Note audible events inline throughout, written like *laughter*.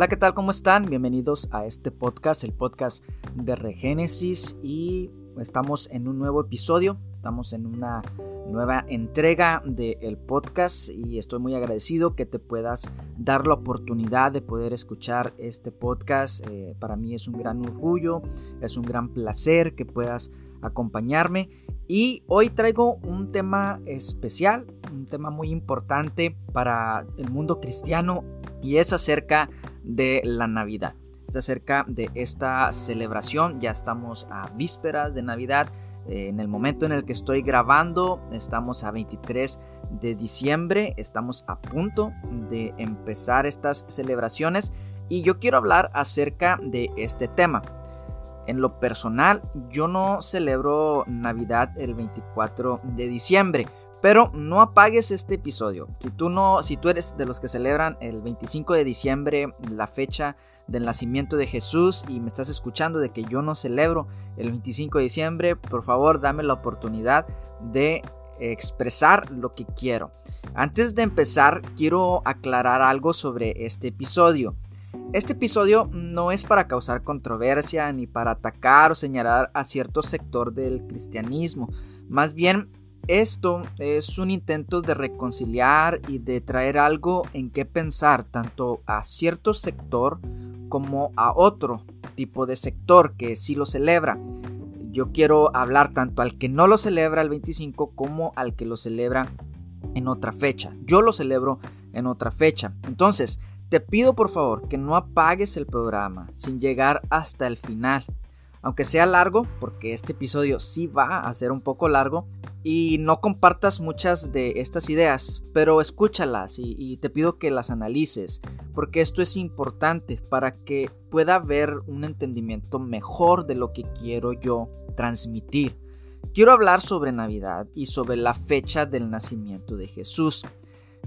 Hola, ¿qué tal? ¿Cómo están? Bienvenidos a este podcast, el podcast de Regénesis y estamos en un nuevo episodio, estamos en una nueva entrega del podcast y estoy muy agradecido que te puedas dar la oportunidad de poder escuchar este podcast. Eh, para mí es un gran orgullo, es un gran placer que puedas acompañarme y hoy traigo un tema especial, un tema muy importante para el mundo cristiano y es acerca de la Navidad. Es acerca de esta celebración, ya estamos a vísperas de Navidad. Eh, en el momento en el que estoy grabando, estamos a 23 de diciembre, estamos a punto de empezar estas celebraciones y yo quiero hablar acerca de este tema. En lo personal, yo no celebro Navidad el 24 de diciembre. Pero no apagues este episodio. Si tú no, si tú eres de los que celebran el 25 de diciembre, la fecha del nacimiento de Jesús y me estás escuchando de que yo no celebro el 25 de diciembre, por favor, dame la oportunidad de expresar lo que quiero. Antes de empezar, quiero aclarar algo sobre este episodio. Este episodio no es para causar controversia ni para atacar o señalar a cierto sector del cristianismo. Más bien esto es un intento de reconciliar y de traer algo en qué pensar tanto a cierto sector como a otro tipo de sector que sí lo celebra. Yo quiero hablar tanto al que no lo celebra el 25 como al que lo celebra en otra fecha. Yo lo celebro en otra fecha. Entonces, te pido por favor que no apagues el programa sin llegar hasta el final. Aunque sea largo, porque este episodio sí va a ser un poco largo, y no compartas muchas de estas ideas, pero escúchalas y, te pido que las analices, porque esto es importante para que pueda haber un entendimiento mejor de lo que quiero yo transmitir. Quiero hablar sobre Navidad y sobre la fecha del nacimiento de Jesús.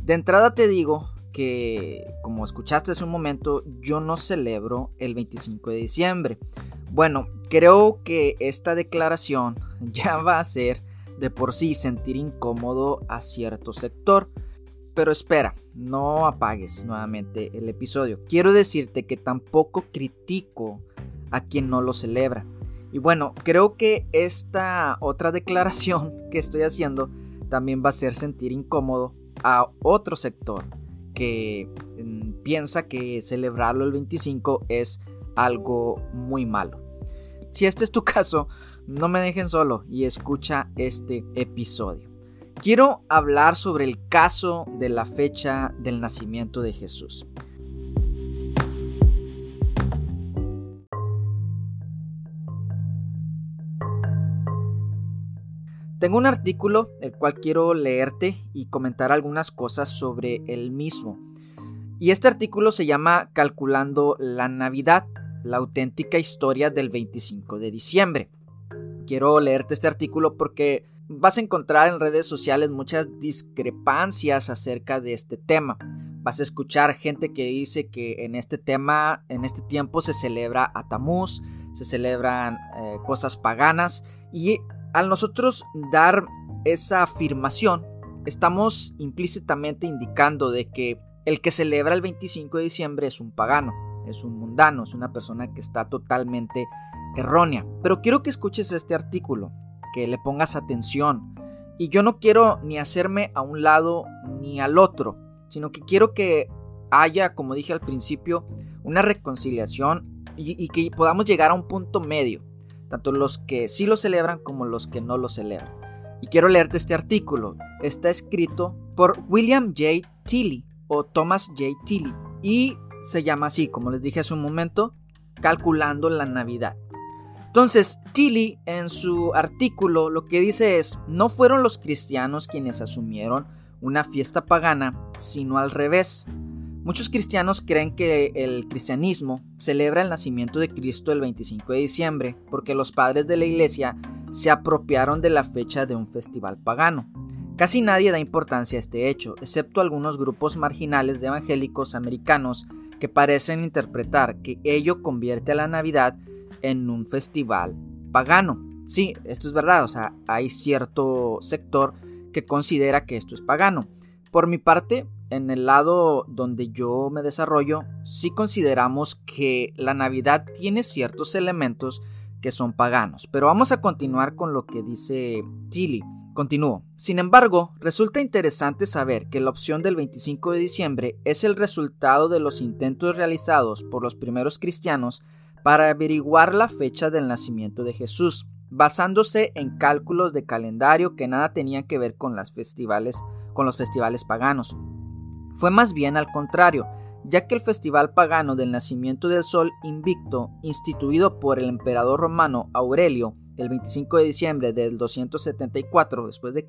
De entrada te digo que, como escuchaste hace un momento, yo no celebro el 25 de diciembre. Bueno, creo que esta declaración *laughs* ya va a ser de por sí sentir incómodo a cierto sector. Pero espera, no apagues nuevamente el episodio. Quiero decirte que tampoco critico a quien no lo celebra. Y bueno, creo que esta otra *laughs* declaración que estoy haciendo también va a hacer sentir incómodo a otro sector que mm, piensa que celebrarlo el 25 es algo muy malo. Si este es tu *laughs* caso, no me dejen solo y escucha este episodio. Quiero hablar sobre el caso de la fecha del nacimiento de Jesús. Tengo un artículo el cual quiero leerte y comentar algunas cosas sobre el mismo. Y este artículo se llama Calculando la Navidad, la auténtica historia del 25 de diciembre quiero leerte este artículo porque vas a encontrar en redes sociales muchas discrepancias acerca de este tema. Vas a escuchar gente que dice que en este tema, en este tiempo se celebra a Tamuz, se celebran eh, cosas paganas y al nosotros dar esa afirmación, estamos implícitamente indicando de que el que celebra el 25 de diciembre es un pagano, es un mundano, es una persona que está totalmente errónea. Pero quiero que escuches este artículo, que le pongas atención. Y yo no quiero ni hacerme a un lado ni al otro, sino que quiero que haya, como dije al principio, una reconciliación y, que podamos llegar a un punto medio, tanto los que sí lo celebran como los que no lo celebran. Y quiero leerte este artículo. Está escrito por William J. Tilly o Thomas J. Tilly y se llama así, como les dije hace un momento, Calculando la Navidad. Entonces, Tilly en su artículo lo que dice es, no fueron los cristianos quienes asumieron una fiesta pagana, sino al revés. Muchos cristianos creen que el cristianismo celebra el nacimiento de Cristo el 25 de diciembre porque los padres de la iglesia se apropiaron de la fecha de un festival pagano. Casi nadie da importancia a este hecho, excepto algunos grupos marginales de evangélicos americanos que parecen interpretar que ello convierte a la Navidad en un festival pagano. Sí, esto es verdad, o sea, hay cierto sector que considera que esto es pagano. Por mi parte, en el lado donde yo me desarrollo, sí consideramos que la Navidad tiene ciertos elementos que son paganos. Pero vamos a continuar con lo que dice Tilly. Continúo. Sin embargo, resulta interesante saber que la opción del 25 de diciembre es el resultado de los intentos realizados por los primeros cristianos para averiguar la fecha del nacimiento de Jesús, basándose en cálculos de calendario que nada tenían que ver con, con los festivales paganos. Fue más bien al contrario, ya que el festival pagano del nacimiento del sol invicto, instituido por el emperador romano Aurelio el 25 de diciembre del 274 después de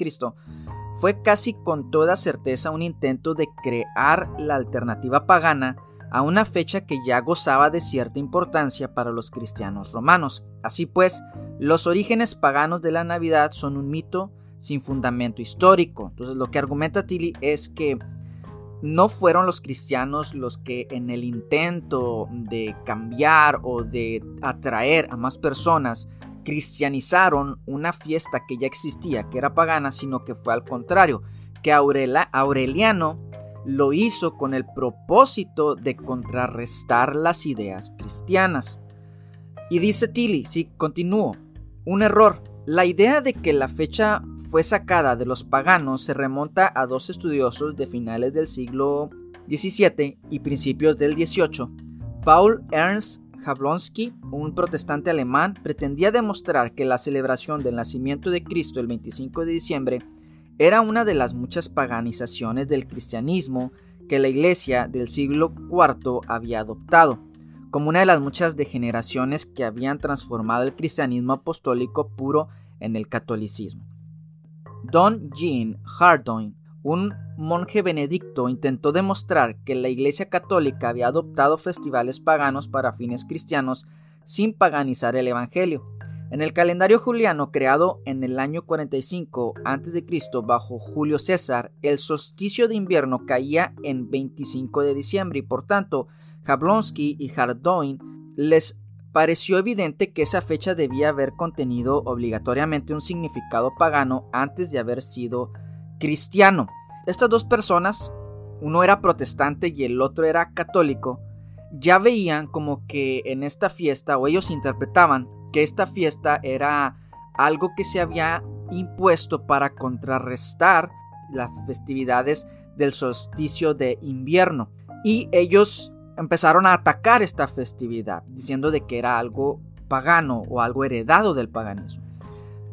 fue casi con toda certeza un intento de crear la alternativa pagana a una fecha que ya gozaba de cierta importancia para los cristianos romanos. Así pues, los orígenes paganos de la Navidad son un mito sin fundamento histórico. Entonces lo que argumenta Tilly es que no fueron los cristianos los que en el intento de cambiar o de atraer a más personas cristianizaron una fiesta que ya existía, que era pagana, sino que fue al contrario, que Aureliano lo hizo con el propósito de contrarrestar las ideas cristianas. Y dice Tilly, si continúo, un error. La idea de que la fecha fue sacada de los paganos se remonta a dos estudiosos de finales del siglo XVII y principios del XVIII. Paul Ernst Jablonski, un protestante alemán, pretendía demostrar que la celebración del nacimiento de Cristo el 25 de diciembre era una de las muchas paganizaciones del cristianismo que la iglesia del siglo IV había adoptado, como una de las muchas degeneraciones que habían transformado el cristianismo apostólico puro en el catolicismo. Don Jean Hardouin, un monje benedicto, intentó demostrar que la Iglesia Católica había adoptado festivales paganos para fines cristianos sin paganizar el Evangelio. En el calendario juliano creado en el año 45 a.C. bajo Julio César, el solsticio de invierno caía en 25 de diciembre y por tanto Jablonski y Hardouin les pareció evidente que esa fecha debía haber contenido obligatoriamente un significado pagano antes de haber sido cristiano. Estas dos personas, uno era protestante y el otro era católico, ya veían como que en esta fiesta, o ellos interpretaban que esta fiesta era algo que se había impuesto para contrarrestar las festividades del solsticio de invierno. Y ellos empezaron a atacar esta festividad, diciendo de que era algo pagano o algo heredado del paganismo.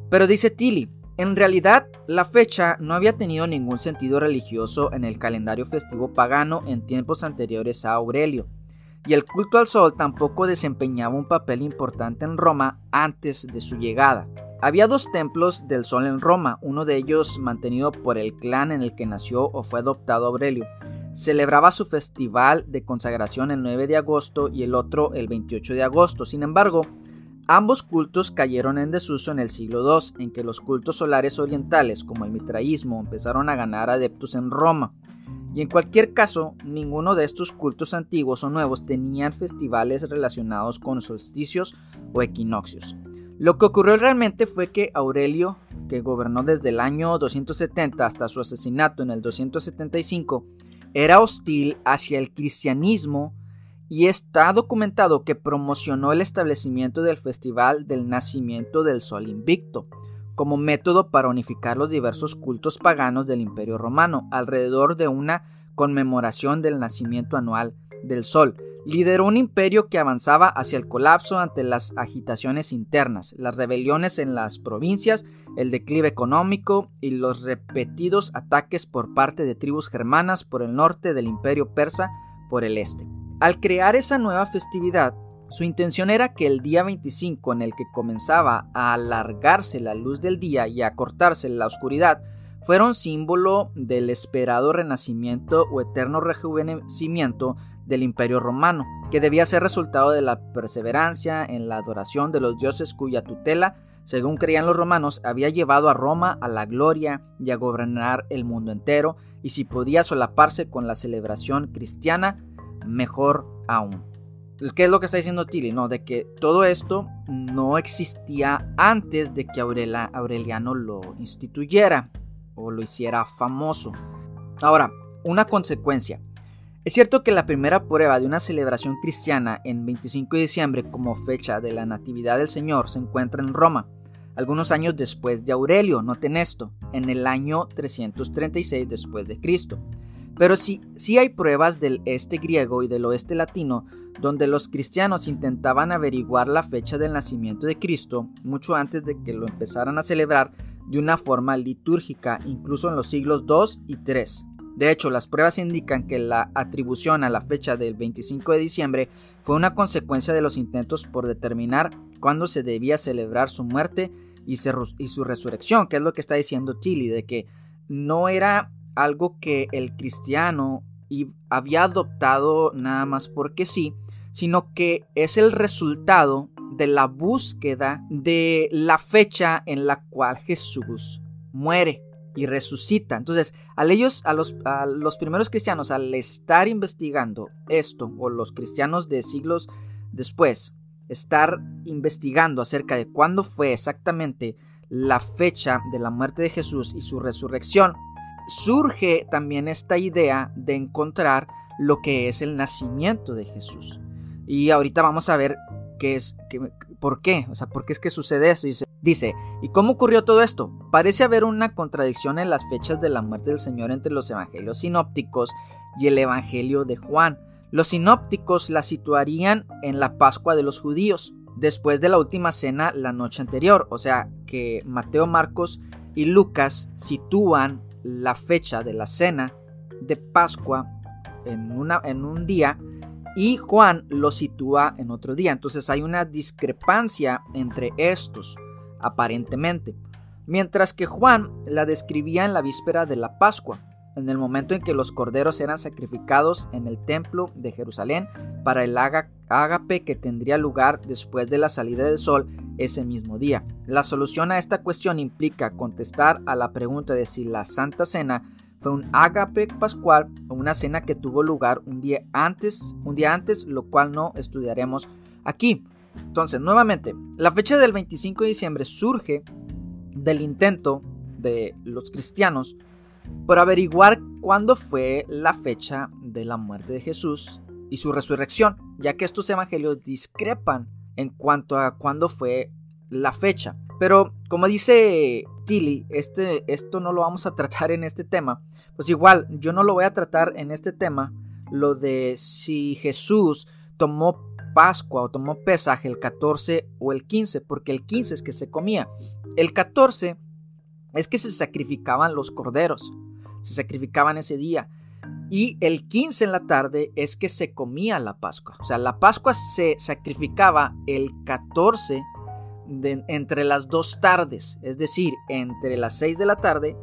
Pero dice Tilly, en realidad la fecha no había tenido ningún sentido religioso en el calendario festivo pagano en tiempos anteriores a Aurelio, y el culto al sol tampoco desempeñaba un papel importante en Roma antes de su llegada. Había dos templos del sol en Roma, uno de ellos mantenido por el clan en el que nació o fue adoptado Aurelio, celebraba su festival de consagración el 9 de agosto y el otro el 28 de agosto. Sin embargo, ambos cultos cayeron en desuso en el siglo II, en que los cultos solares orientales, como el mitraísmo, empezaron a ganar adeptos en Roma. Y en cualquier caso, ninguno de estos cultos antiguos o nuevos tenían festivales relacionados con solsticios o equinoccios. Lo que ocurrió realmente fue que Aurelio, que gobernó desde el año 270 hasta su asesinato en el 275, era hostil hacia el cristianismo y está documentado que promocionó el establecimiento del Festival del Nacimiento del Sol Invicto como método para unificar los diversos cultos paganos del Imperio Romano alrededor de una conmemoración del nacimiento anual del Sol. Lideró un imperio que avanzaba hacia el colapso ante las agitaciones internas, las rebeliones en las provincias, el declive económico y los repetidos ataques por parte de tribus germanas por el norte del imperio persa por el este. Al crear esa nueva festividad, su intención era que el día 25 en el que comenzaba a alargarse la luz del día y a cortarse la oscuridad, fuera un símbolo del esperado renacimiento o eterno rejuvenecimiento del Imperio Romano, que debía ser resultado de la perseverancia en la adoración de los dioses cuya tutela, según creían los romanos, había llevado a Roma a la gloria y a gobernar el mundo entero, y si podía solaparse con la celebración cristiana, mejor aún. ¿Qué es lo que está diciendo Tilly? No, de que todo esto no existía antes de que Aureliano lo instituyera o lo hiciera famoso. Ahora, una consecuencia. Es cierto que la primera prueba de una celebración cristiana en 25 de diciembre como fecha de la Natividad del Señor se encuentra en Roma, algunos años después de Aurelio, noten esto, en el año 336 después de Cristo. Pero sí, sí hay pruebas del este griego y del oeste latino donde los cristianos intentaban averiguar la fecha del nacimiento de Cristo mucho antes de que lo empezaran a celebrar de una forma litúrgica, incluso en los siglos II y III. De hecho, las pruebas indican que la atribución a la fecha del 25 de diciembre fue una consecuencia de los intentos por determinar cuándo se debía celebrar su muerte y, su resurrección, que es lo que está diciendo Tilly, de que no era algo que el cristiano había adoptado nada más porque sí, sino que es el resultado de la búsqueda de la fecha en la cual Jesús muere y resucita. Entonces, a ellos, a los, a los primeros cristianos, al estar investigando esto, o los cristianos de siglos después, estar investigando acerca de cuándo fue exactamente la fecha de la muerte de Jesús y su resurrección, surge también esta idea de encontrar lo que es el nacimiento de Jesús. Y ahorita vamos a ver qué es, por qué, o sea, por qué es que sucede eso. Dice, ¿y cómo ocurrió todo esto? Parece haber una contradicción en las fechas de la muerte del Señor entre los evangelios sinópticos y el evangelio de Juan. Los sinópticos la situarían en la Pascua de los judíos, después de la última cena la noche anterior, o sea que Mateo, Marcos y Lucas sitúan la fecha de la cena de Pascua en, una, en un día y Juan lo sitúa en otro día. Entonces hay una discrepancia entre estos, aparentemente. Mientras que Juan la describía en la víspera de la Pascua, en el momento en que los corderos eran sacrificados en el templo de Jerusalén para el ágape que tendría lugar después de la salida del sol ese mismo día. La solución a esta cuestión implica contestar a la pregunta de si la Santa Cena fue un ágape pascual o una cena que tuvo lugar un día antes, un día antes, lo cual no estudiaremos aquí. Entonces, nuevamente, la fecha del 25 de diciembre surge del intento de los cristianos por averiguar cuándo fue la fecha de la muerte de Jesús y su resurrección, ya que estos evangelios discrepan en cuanto a cuándo fue la fecha. Pero como dice Tilly, este, esto no lo vamos a tratar en este tema. Pues igual, yo no lo voy a tratar en este tema, lo de si Jesús tomó Pascua o tomó pesaje el 14 o el 15, porque el 15 es que se comía. El 14 es que se sacrificaban los corderos, se sacrificaban ese día. Y el 15 en la tarde es que se comía la Pascua. O sea, la Pascua se sacrificaba el 14 entre las dos tardes, es decir, entre las 6 de la tarde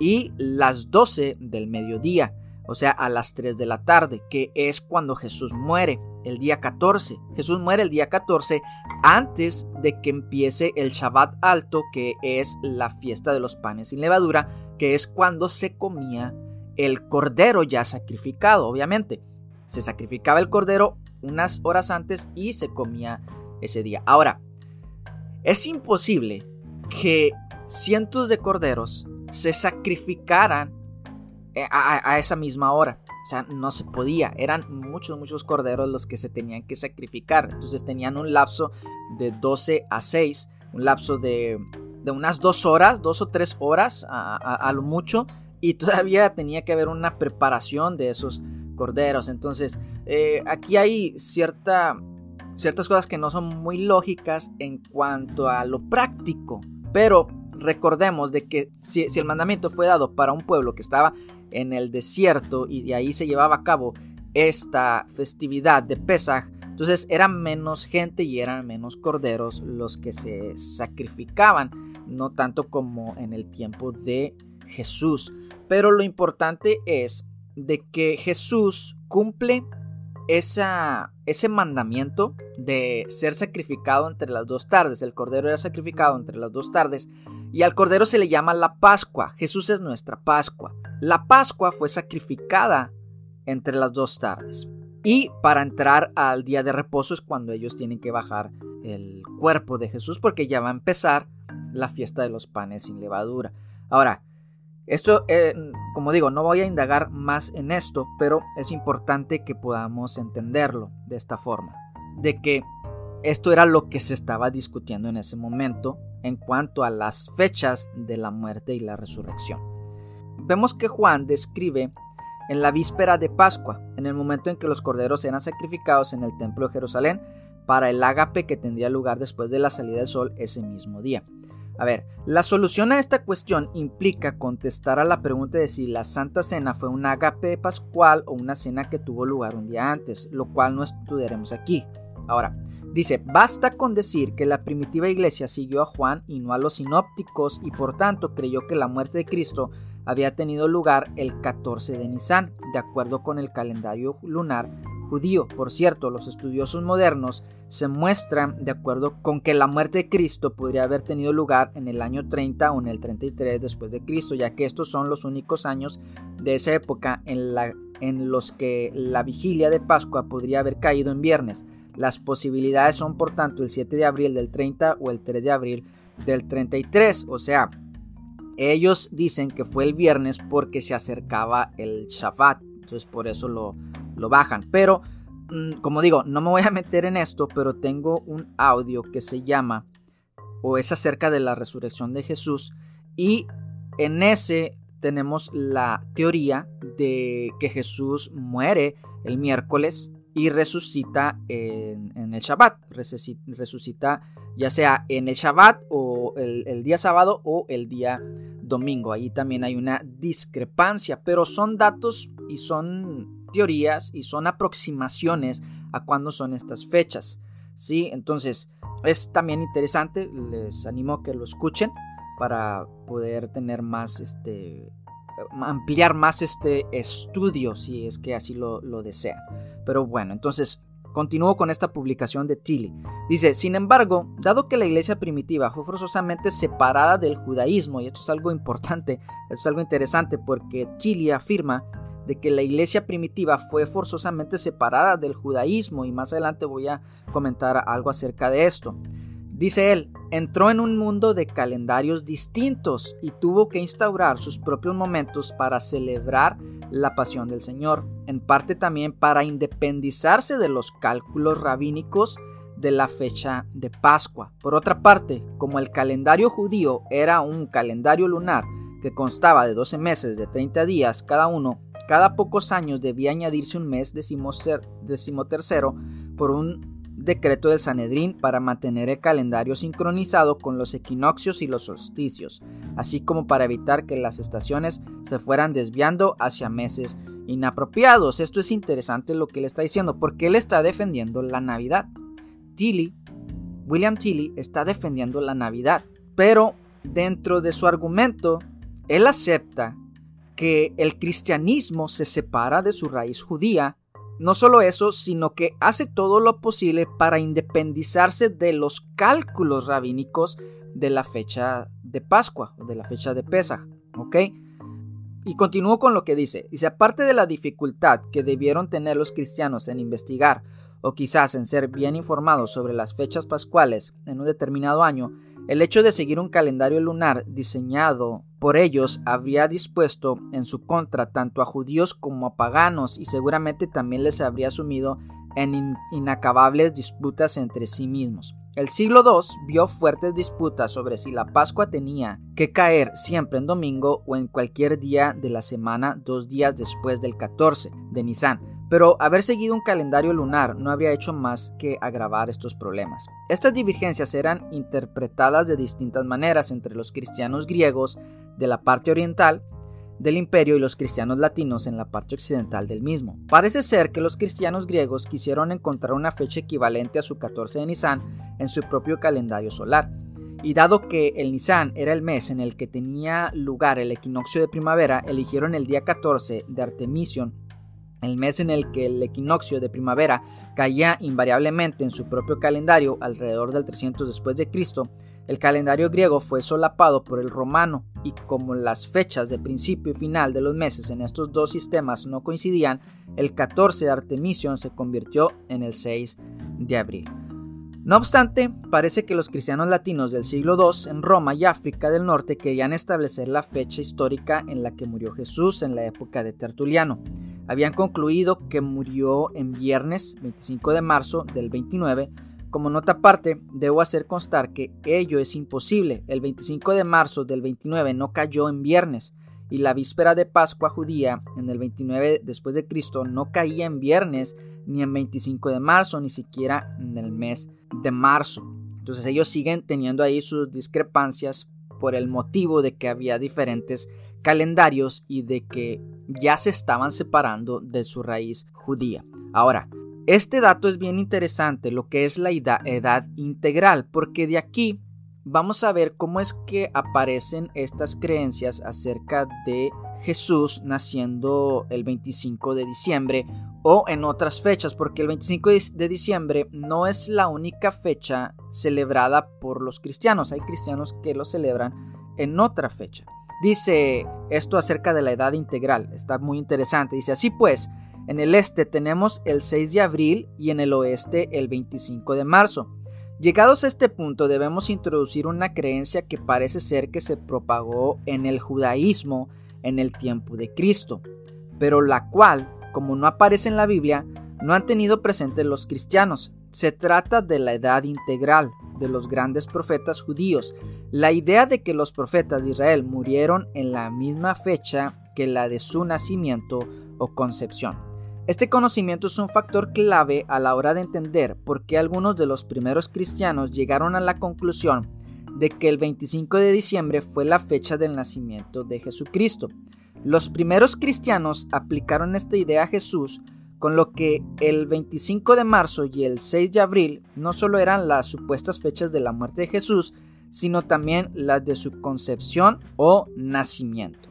y las 12 del mediodía, o sea, a las 3 de la tarde, que es cuando Jesús muere, el día 14. Jesús muere el día 14 antes de que empiece el Shabbat alto, que es la fiesta de los panes sin levadura, que es cuando se comía el cordero ya sacrificado, obviamente. Se sacrificaba el cordero unas horas antes y se comía ese día. Ahora, es imposible que cientos de corderos se sacrificaran eh, a, esa misma hora. O sea, no se podía. Eran muchos, muchos corderos los que se tenían que sacrificar. Entonces tenían un lapso de 12 a 6. Un lapso de, unas dos horas, dos o tres horas a, lo mucho. Y *laughs* todavía tenía que haber una preparación de esos corderos. Entonces, eh, aquí hay cierta ciertas cosas que no son muy lógicas en cuanto a lo práctico. Pero recordemos de que si, el mandamiento fue dado para un pueblo que estaba en el desierto y de ahí se llevaba a cabo esta festividad de Pesaj, entonces eran menos gente y eran menos corderos los que se sacrificaban, no tanto como en el tiempo de Jesús. Pero lo importante es de que Jesús cumple esa, ese mandamiento de ser sacrificado entre las dos tardes. El cordero era sacrificado entre las dos tardes y al cordero se le llama la Pascua. Jesús es nuestra Pascua. La Pascua fue sacrificada entre las dos tardes. Y para entrar al día de reposo es cuando ellos tienen que bajar el cuerpo de Jesús porque ya va a empezar la fiesta de los panes sin levadura. Ahora, Esto, eh, como digo, no voy a indagar más en esto, pero es importante que podamos entenderlo de esta forma, de que esto era lo que se estaba discutiendo en ese momento en cuanto a las fechas de la muerte y la resurrección. Vemos que Juan describe en la víspera de Pascua, en el momento en que los corderos eran sacrificados en el templo de Jerusalén para el ágape que tendría lugar después de la salida del sol ese mismo día. A ver, la solución a esta cuestión implica contestar a la pregunta de si la Santa Cena fue un ágape pascual o una cena que tuvo lugar un día antes, lo cual no estudiaremos aquí. Ahora, dice, basta con decir que la primitiva iglesia siguió a Juan y no a los sinópticos y por tanto creyó que la muerte de Cristo había tenido lugar el 14 de Nisan, de acuerdo con el calendario lunar judío. Por cierto, los estudiosos modernos se muestran de acuerdo con que la muerte de Cristo podría haber tenido lugar en el año 30 o en el 33 después de Cristo, ya que estos son los únicos años de esa época en, la, en los que la vigilia de Pascua podría haber caído en viernes. Las posibilidades son por tanto el 7 de abril del 30 o el 3 de abril del 33, o sea, ellos dicen que fue el viernes porque se acercaba el Shabbat, entonces por eso lo, lo bajan. Pero, mm, como digo, no me voy a meter en esto, pero tengo un audio que se llama o es acerca de la resurrección de Jesús y en ese tenemos la teoría de que Jesús muere el miércoles y resucita en, el Shabbat, resucita ya sea en el Shabbat o el, día sábado o el día domingo. Ahí también hay una discrepancia, pero son datos y son teorías y son aproximaciones a cuándo son estas fechas. ¿sí? Entonces es también interesante, les animo a que lo escuchen para poder tener más, este, ampliar más este estudio si es que así lo, lo desean. Pero bueno, entonces Continúo con esta publicación de Tilly. Dice, sin embargo, dado que la iglesia primitiva fue forzosamente separada del judaísmo, y esto es algo importante, esto es algo interesante porque Tilly afirma de que la iglesia primitiva fue forzosamente separada del judaísmo y más adelante voy a comentar algo acerca de esto. Dice él, entró en un mundo de calendarios distintos y tuvo que instaurar sus propios momentos para celebrar la pasión del Señor, en parte también para independizarse de los cálculos rabínicos de la fecha de Pascua. Por otra parte, como el calendario judío era un calendario lunar que constaba de 12 meses de 30 días cada uno, cada pocos años debía añadirse un mes decimotercero por un decreto del Sanedrín para mantener el calendario sincronizado con los equinoccios y los solsticios, así como para evitar que las estaciones se fueran desviando hacia meses inapropiados. Esto es interesante lo que él está diciendo, porque él está defendiendo la Navidad. Tilly, William Tilly, está defendiendo la Navidad, pero dentro de su argumento, él acepta que el cristianismo se separa de su raíz judía. No solo eso, sino que hace todo lo posible para independizarse de los cálculos rabínicos de la fecha de Pascua o de la fecha de Pesach. ¿Ok? Y continúo con lo que dice. Dice, aparte de la dificultad que debieron tener los cristianos en investigar o quizás en ser bien informados sobre las fechas pascuales en un determinado año, el hecho de seguir un calendario lunar diseñado por ellos habría dispuesto en su contra tanto a judíos como a paganos y seguramente también les habría sumido en inacabables disputas entre sí mismos. El siglo II vio fuertes disputas sobre si la Pascua tenía que caer siempre en domingo o en cualquier día de la semana dos días después del 14 de Nisan, pero haber seguido un calendario lunar no habría hecho más que agravar estos problemas. Estas divergencias eran interpretadas de distintas maneras entre los cristianos griegos de la parte oriental del imperio y los cristianos latinos en la parte occidental del mismo. Parece ser que los cristianos griegos quisieron encontrar una fecha equivalente a su 14 de Nisan en su propio calendario solar. Y dado que el Nisan era el mes en el que tenía lugar el equinoccio de primavera, eligieron el día 14 de Artemision el mes en el que el equinoccio de primavera caía invariablemente en su propio calendario alrededor del 300 después de Cristo, el calendario griego fue solapado por el romano y como las fechas de principio y final de los meses en estos dos sistemas no coincidían, el 14 de Artemision se convirtió en el 6 de abril. No obstante, parece que los cristianos latinos del siglo II en Roma y África del Norte querían establecer la fecha histórica en la que murió Jesús en la época de Tertuliano. Habían concluido que murió en viernes 25 de marzo del 29. Como nota aparte, debo hacer constar que ello es imposible. El 25 de marzo del 29 no cayó en viernes y la víspera de Pascua judía en el 29 después de Cristo no caía en viernes ni en 25 de marzo, ni siquiera en el mes de marzo. Entonces ellos siguen teniendo ahí sus discrepancias por el motivo de que había diferentes calendarios y de que ya se estaban separando de su raíz judía. Ahora, este dato es bien interesante, lo que es la edad integral, porque de aquí vamos a ver cómo es que aparecen estas creencias acerca de Jesús naciendo el 25 de diciembre o en otras fechas, porque el 25 de diciembre no es la única fecha celebrada por los cristianos, hay cristianos que lo celebran en otra fecha. Dice esto acerca de la edad integral, está muy interesante, dice así pues, en el este tenemos el 6 de abril y en el oeste el 25 de marzo. Llegados a este punto debemos introducir una creencia que parece ser que se propagó en el judaísmo en el tiempo de Cristo, pero la cual como no aparece en la Biblia, no han tenido presente los cristianos. Se trata de la edad integral de los grandes profetas judíos. La idea de que los profetas de Israel murieron en la misma fecha que la de su nacimiento o concepción. Este conocimiento es un factor clave a la hora de entender por qué algunos de los primeros cristianos llegaron a la conclusión de que el 25 de diciembre fue la fecha del nacimiento de Jesucristo. Los primeros cristianos aplicaron esta idea a Jesús, con lo que el 25 de marzo y el 6 de abril no solo eran las supuestas fechas de la muerte de Jesús, sino también las de su concepción o nacimiento.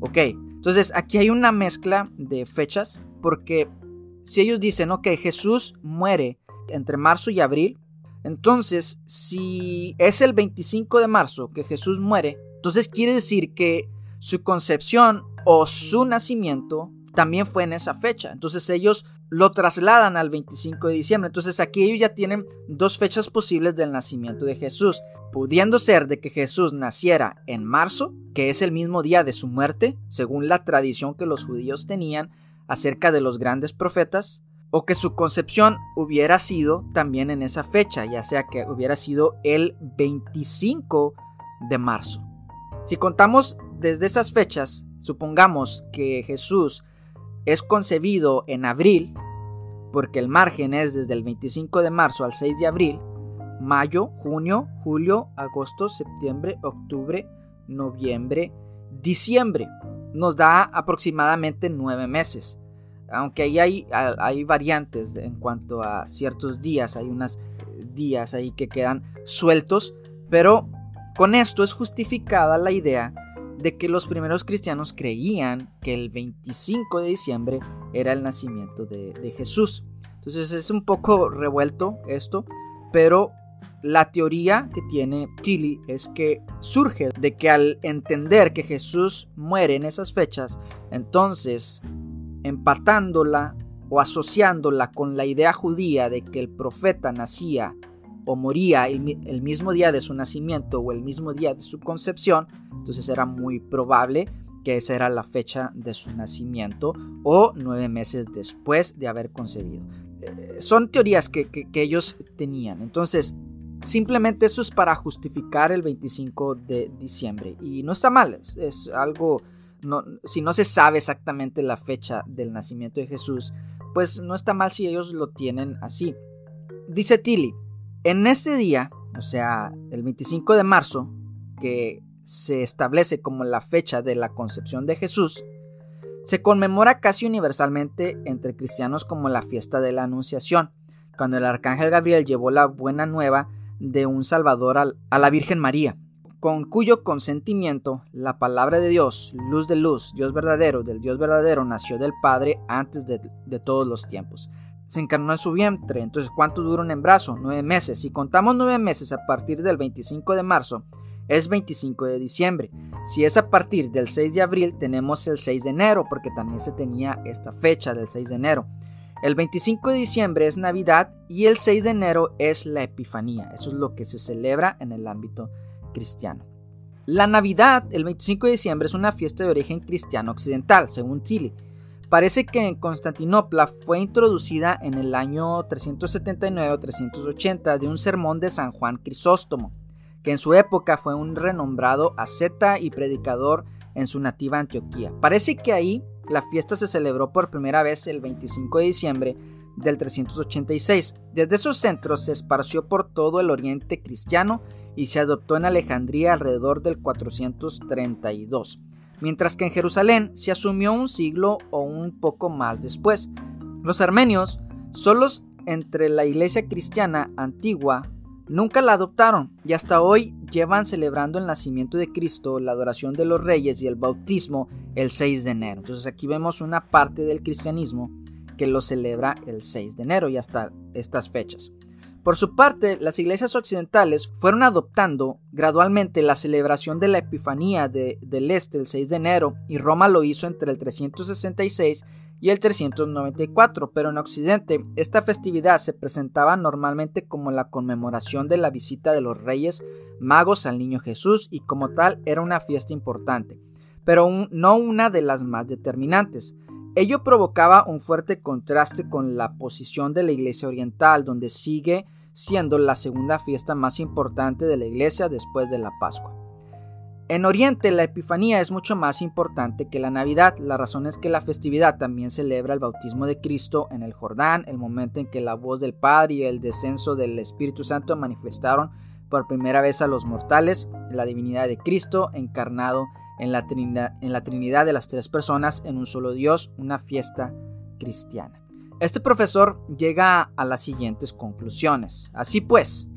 Ok, entonces aquí hay una mezcla de fechas, porque si ellos dicen, ok, Jesús muere entre marzo y abril, entonces si es el 25 de marzo que Jesús muere, entonces quiere decir que su concepción o su nacimiento también fue en esa fecha. Entonces ellos lo trasladan al 25 de diciembre. Entonces aquí ellos ya tienen dos fechas posibles del nacimiento de Jesús. Pudiendo ser de que Jesús naciera en marzo, que es el mismo día de su muerte, según la tradición que los judíos tenían acerca de los grandes profetas, o que su concepción hubiera sido también en esa fecha, ya sea que hubiera sido el 25 de marzo. Si contamos desde esas fechas, supongamos que Jesús es concebido en abril, porque el margen es desde el 25 de marzo al 6 de abril, mayo, junio, julio, agosto, septiembre, octubre, noviembre, diciembre. Nos da aproximadamente nueve meses. Aunque ahí hay, hay variantes en cuanto a ciertos días, hay unos días ahí que quedan sueltos, pero con esto es justificada la idea de que los primeros cristianos creían que el 25 de diciembre era el nacimiento de, Jesús. Entonces es un poco revuelto esto, pero la teoría que tiene Tilly es que surge de que al entender que Jesús muere en esas fechas, entonces empatándola o asociándola con la idea judía de que el profeta nacía o moría el, mismo día de su nacimiento o el mismo día de su concepción, entonces era muy probable que esa era la fecha de su nacimiento o nueve meses después de haber concebido. Eh, son teorías que, ellos tenían. Entonces, simplemente eso es para justificar el 25 de diciembre. Y no está mal, es, algo, no, si no se sabe exactamente la fecha del nacimiento de Jesús, pues no está mal si ellos lo tienen así. Dice Tilly, en ese día, o sea, el 25 de marzo, que se establece como la fecha de la concepción de Jesús, se conmemora casi universalmente entre cristianos como la fiesta de la Anunciación, cuando el arcángel Gabriel llevó la buena nueva de un Salvador a la Virgen María, con cuyo consentimiento la palabra de Dios, luz de luz, Dios verdadero, del Dios verdadero, nació del Padre antes de, todos los tiempos se encarnó en su vientre. Entonces, ¿cuánto dura un embarazo? Nueve meses. Si contamos nueve meses a partir del 25 de marzo, es 25 de diciembre. Si es a partir del 6 de abril, tenemos el 6 de enero, porque también se tenía esta fecha del 6 de enero. El 25 de diciembre es Navidad y el 6 de enero es la Epifanía. Eso es lo que se celebra en el ámbito cristiano. La Navidad, el 25 de diciembre, es una fiesta de origen cristiano occidental, según Chile. Parece que en Constantinopla fue introducida en el año 379 o 380 de un sermón de San Juan Crisóstomo, que en su época fue un renombrado asceta y predicador en su nativa Antioquía. Parece que ahí la fiesta se celebró por primera vez el 25 de diciembre del 386. Desde esos centros se esparció por todo el oriente cristiano y se adoptó en Alejandría alrededor del 432, mientras que en Jerusalén se asumió un siglo o un poco más después. Los armenios, solos entre la iglesia cristiana antigua, nunca la adoptaron y hasta hoy llevan celebrando el nacimiento de Cristo, la adoración de los reyes y el bautismo el 6 de enero. Entonces aquí vemos una parte del cristianismo que lo celebra el 6 de enero y hasta estas fechas. Por su parte, las iglesias occidentales fueron adoptando gradualmente la celebración de la Epifanía del Este el 6 de enero y Roma lo hizo entre el 366 y el 394, pero en Occidente esta festividad se presentaba normalmente como la conmemoración de la visita de los reyes magos al niño Jesús y como tal era una fiesta importante, pero no una de las más determinantes. Ello provocaba un fuerte contraste con la posición de la Iglesia Oriental, donde sigue siendo la segunda fiesta más importante de la Iglesia después de la Pascua. En Oriente la Epifanía es mucho más importante que la Navidad. La razón es que la festividad también celebra el bautismo de Cristo en el Jordán, el momento en que la voz del Padre y el descenso del Espíritu Santo manifestaron por primera vez a los mortales la divinidad de Cristo encarnado en la, Trinidad, en la Trinidad de las tres personas en un solo Dios, una fiesta cristiana. Este profesor llega a las siguientes conclusiones. Así pues,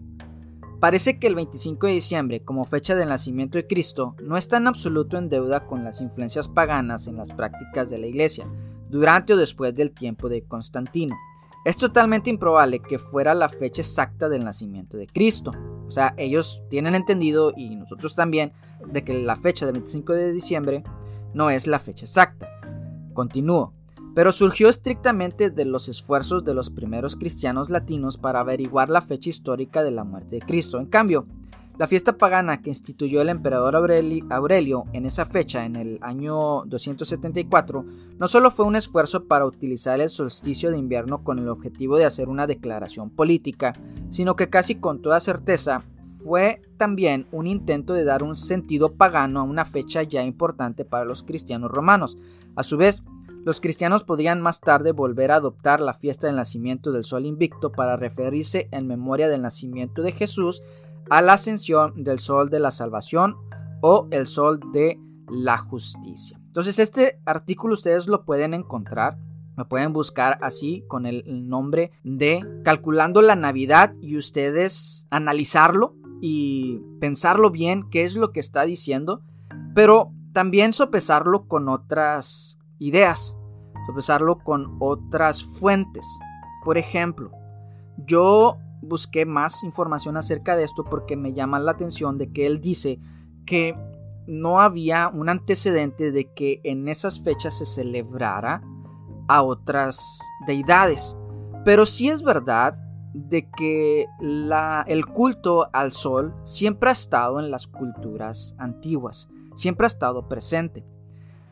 Parece que el 25 de diciembre, como fecha del nacimiento de Cristo, no está en absoluto en deuda con las influencias paganas en las prácticas de la Iglesia, durante o después del tiempo de Constantino. Es totalmente improbable que fuera la fecha exacta del nacimiento de Cristo. O sea, ellos tienen entendido, y nosotros también, de que la fecha del 25 de diciembre no es la fecha exacta. Continúo pero surgió estrictamente de los esfuerzos de los primeros cristianos latinos para averiguar la fecha histórica de la muerte de Cristo. En cambio, la fiesta pagana que instituyó el emperador Aurelio en esa fecha, en el año 274, no solo fue un esfuerzo para utilizar el solsticio de invierno con el objetivo de hacer una declaración política, sino que casi con toda certeza fue también un intento de dar un sentido pagano a una fecha ya importante para los cristianos romanos. A su vez, los cristianos podrían más tarde volver a adoptar la fiesta del nacimiento del sol invicto para referirse en memoria del nacimiento de Jesús a la ascensión del sol de la salvación o el sol de la justicia. Entonces este artículo ustedes lo pueden encontrar, lo pueden buscar así con el nombre de Calculando la Navidad y ustedes analizarlo y pensarlo bien qué es lo que está diciendo, pero también sopesarlo con otras ideas, sopesarlo con otras fuentes. Por ejemplo, yo busqué más información acerca de esto porque me llama la atención de que él dice que no había un antecedente de que en esas fechas se celebrara a otras deidades. Pero sí es verdad de que el culto al sol siempre ha estado en las culturas antiguas, siempre ha estado presente.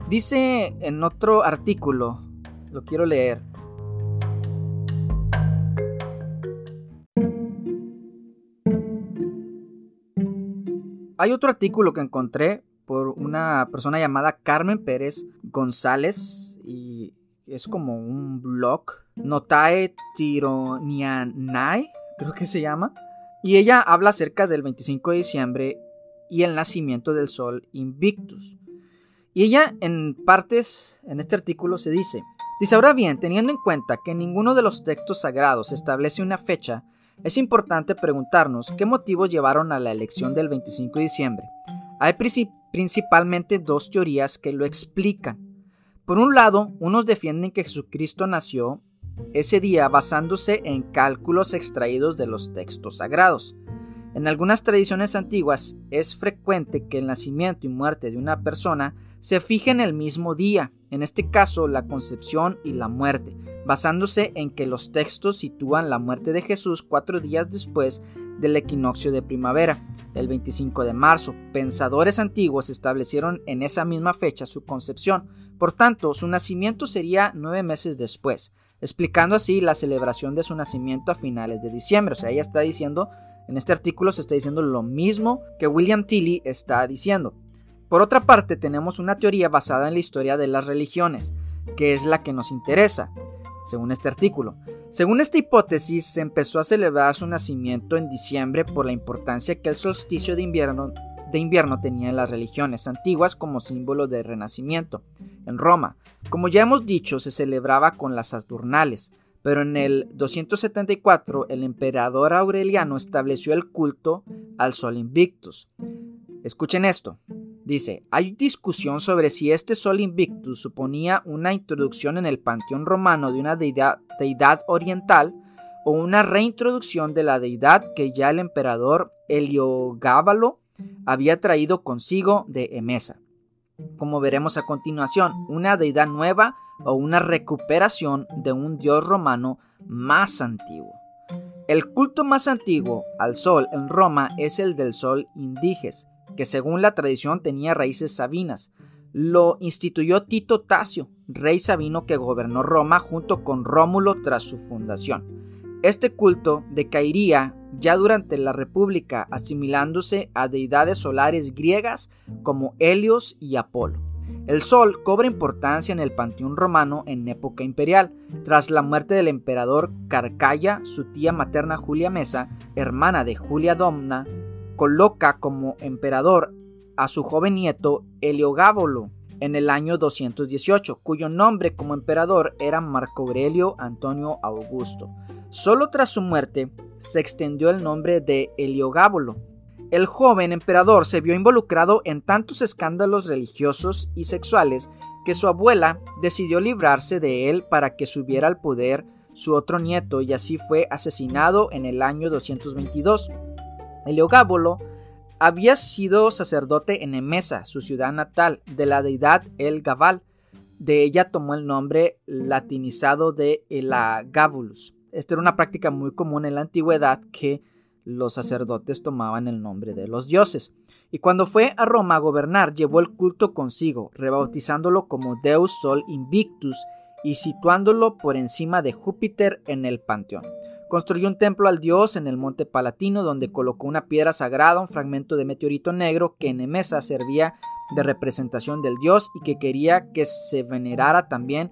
Dice en otro artículo, lo quiero leer. Hay otro artículo que encontré por una persona llamada Carmen Pérez González y es como un blog, Notae Tironianae, creo que se llama, y ella habla acerca del 25 de diciembre y el nacimiento del sol Invictus. Y ella en partes, en este artículo se dice, dice ahora bien, teniendo en cuenta que ninguno de los textos sagrados establece una fecha, es importante preguntarnos qué motivos llevaron a la elección del 25 de diciembre. Hay principalmente dos teorías que lo explican. Por un lado, unos defienden que Jesucristo nació ese día basándose en cálculos extraídos de los textos sagrados. En algunas tradiciones antiguas es frecuente que el nacimiento y muerte de una persona se fija en el mismo día, en este caso la concepción y la muerte, basándose en que los textos sitúan la muerte de Jesús cuatro días después del equinoccio de primavera, el 25 de marzo. Pensadores antiguos establecieron en esa misma fecha su concepción, por tanto su nacimiento sería nueve meses después, explicando así la celebración de su nacimiento a finales de diciembre. O sea, ella está diciendo, en este artículo se está diciendo lo mismo que William Tilly está diciendo. Por otra parte, tenemos una teoría basada en la historia de las religiones, que es la que nos interesa, según este artículo. Según esta hipótesis, se empezó a celebrar su nacimiento en diciembre por la importancia que el solsticio de invierno, de invierno tenía en las religiones antiguas como símbolo de renacimiento. En Roma, como ya hemos dicho, se celebraba con las Saturnales, pero en el 274 el emperador Aureliano estableció el culto al Sol Invictus. Escuchen esto. Dice, hay discusión sobre si este Sol Invictus suponía una introducción en el panteón romano de una deidad, oriental o una reintroducción de la deidad que ya el emperador Heliogábalo había traído consigo de Emesa. Como veremos a continuación, una deidad nueva o una recuperación de un dios romano más antiguo. El culto más antiguo al sol en Roma es el del sol Indiges, que según la tradición tenía raíces sabinas. Lo instituyó Tito Tasio, rey sabino que gobernó Roma junto con Rómulo tras su fundación. Este culto decaería ya durante la República, asimilándose a deidades solares griegas como Helios y Apolo. El sol cobra importancia en el panteón romano en época imperial. Tras la muerte del emperador Carcaya, su tía materna Julia Mesa, hermana de Julia Domna, coloca como emperador a su joven nieto Heliogábolo en el año 218, cuyo nombre como emperador era Marco Aurelio Antonio Augusto. Solo tras su muerte se extendió el nombre de Heliogábolo. El joven emperador se vio involucrado en tantos escándalos religiosos y sexuales que su abuela decidió librarse de él para que subiera al poder su otro nieto y así fue asesinado en el año 222. Heliogábolo había sido sacerdote en Emesa, su ciudad natal, de la deidad El Gabal. De ella tomó el nombre latinizado de Elagabulus. Esta era una práctica muy común en la antigüedad que los sacerdotes tomaban el nombre de los dioses. Y cuando fue a Roma a gobernar, llevó el culto consigo, rebautizándolo como Deus Sol Invictus y situándolo por encima de Júpiter en el panteón. Construyó un templo al dios en el monte Palatino donde colocó una piedra sagrada, un fragmento de meteorito negro que en Emesa servía de representación del dios y que quería que se venerara también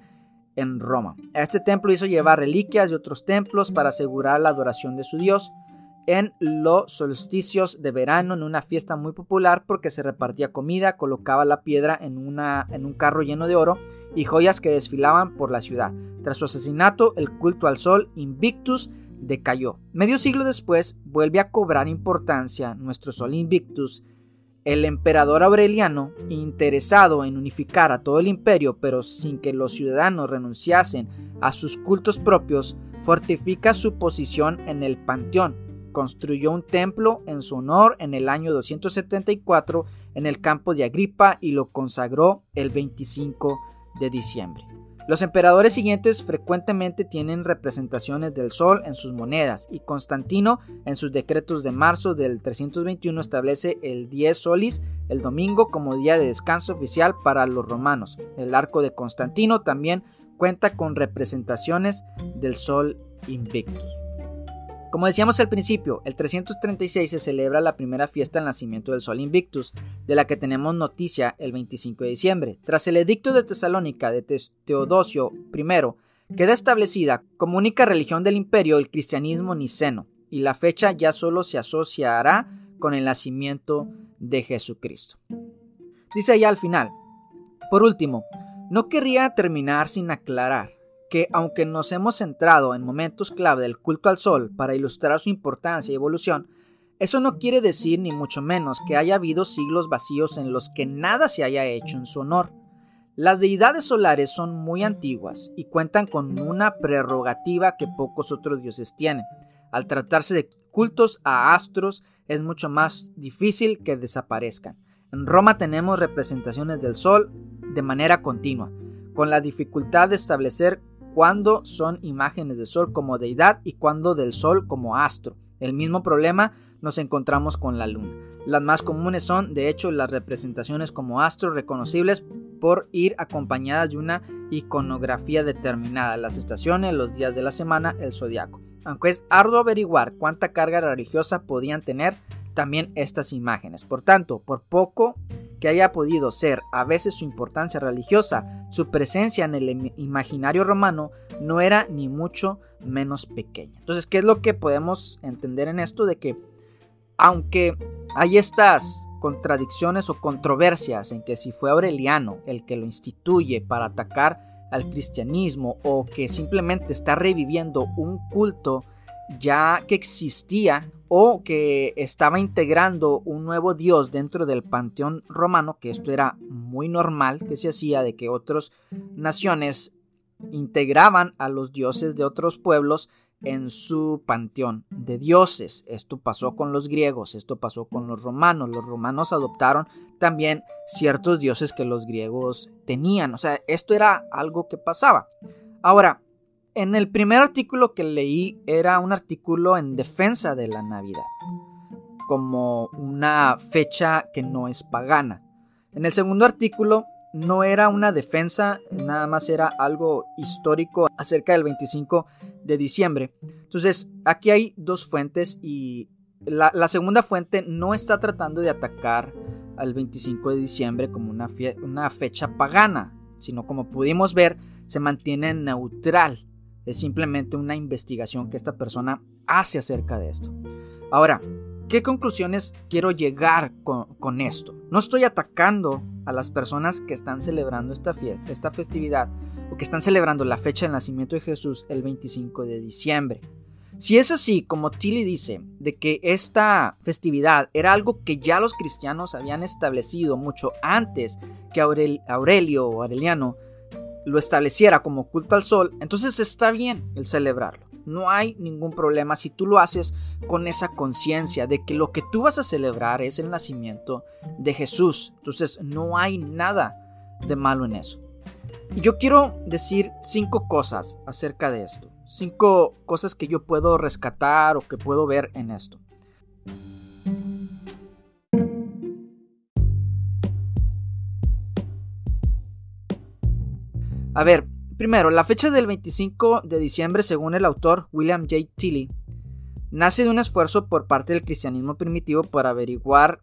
en Roma. A este templo hizo llevar reliquias de otros templos para asegurar la adoración de su dios en los solsticios de verano en una fiesta muy popular porque se repartía comida, colocaba la piedra en, una, en un carro lleno de oro y joyas que desfilaban por la ciudad. Tras su asesinato, el culto al sol Invictus decayó. Medio siglo después vuelve a cobrar importancia nuestro Sol Invictus. El emperador Aureliano, interesado en unificar a todo el imperio, pero sin que los ciudadanos renunciasen a sus cultos propios, fortifica su posición en el panteón. Construyó un templo en su honor en el año 274 en el campo de Agripa y lo consagró el 25 de diciembre. Los emperadores siguientes frecuentemente tienen representaciones del sol en sus monedas y Constantino en sus decretos de marzo del 321 establece el 10 solis, el domingo, como día de descanso oficial para los romanos. El arco de Constantino también cuenta con representaciones del sol invictus. Como decíamos al principio, el 336 se celebra la primera fiesta del nacimiento del Sol Invictus, de la que tenemos noticia el 25 de diciembre. Tras el edicto de Tesalónica de Teodosio I, queda establecida como única religión del imperio el cristianismo niceno, y la fecha ya solo se asociará con el nacimiento de Jesucristo. Dice allá al final, por último, no querría terminar sin aclarar que aunque nos hemos centrado en momentos clave del culto al sol para ilustrar su importancia y evolución, eso no quiere decir ni mucho menos que haya habido siglos vacíos en los que nada se haya hecho en su honor. Las deidades solares son muy antiguas y cuentan con una prerrogativa que pocos otros dioses tienen. Al tratarse de cultos a astros es mucho más difícil que desaparezcan. En Roma tenemos representaciones del sol de manera continua, con la dificultad de establecer cuándo son imágenes del sol como deidad y cuándo del sol como astro. El mismo problema nos encontramos con la luna. Las más comunes son, de hecho, las representaciones como astros reconocibles por ir acompañadas de una iconografía determinada, las estaciones, los días de la semana, el zodiaco. Aunque es arduo averiguar cuánta carga religiosa podían tener también estas imágenes. Por tanto, por poco que haya podido ser a veces su importancia religiosa, su presencia en el imaginario romano no era ni mucho menos pequeña. Entonces, ¿qué es lo que podemos entender en esto? De que aunque hay estas contradicciones o controversias en que si fue Aureliano el que lo instituye para atacar al cristianismo o que simplemente está reviviendo un culto ya que existía o que estaba integrando un nuevo dios dentro del panteón romano, que esto era muy normal que se hacía de que otras naciones integraban a los dioses de otros pueblos en su panteón de dioses. Esto pasó con los griegos, esto pasó con los romanos. Los romanos adoptaron también ciertos dioses que los griegos tenían. O sea, esto era algo que pasaba. Ahora, en el primer artículo que leí era un artículo en defensa de la Navidad, como una fecha que no es pagana. En el segundo artículo no era una defensa, nada más era algo histórico acerca del 25 de diciembre. Entonces, aquí hay dos fuentes y la, segunda fuente no está tratando de atacar al 25 de diciembre como una, una fecha pagana, sino como pudimos ver, se mantiene neutral. Es simplemente una investigación que esta persona hace acerca de esto. Ahora, ¿Qué conclusiones quiero llegar con, esto? No estoy atacando a las personas que están celebrando esta, fiesta, esta festividad o que están celebrando la fecha del nacimiento de Jesús el 25 de diciembre. Si es así, como Tilly dice, de que esta festividad era algo que ya los cristianos habían establecido mucho antes que Aurelio o Aureliano lo estableciera como culto al sol, entonces está bien el celebrarlo. No hay ningún problema si tú lo haces con esa conciencia de que lo que tú vas a celebrar es el nacimiento de Jesús. Entonces no hay nada de malo en eso. Y yo quiero decir cinco cosas acerca de esto. Cinco cosas que yo puedo rescatar o que puedo ver en esto. A ver, Primero, la fecha del 25 de diciembre, según el autor William J. Tilly, nace de un esfuerzo por parte del cristianismo primitivo para averiguar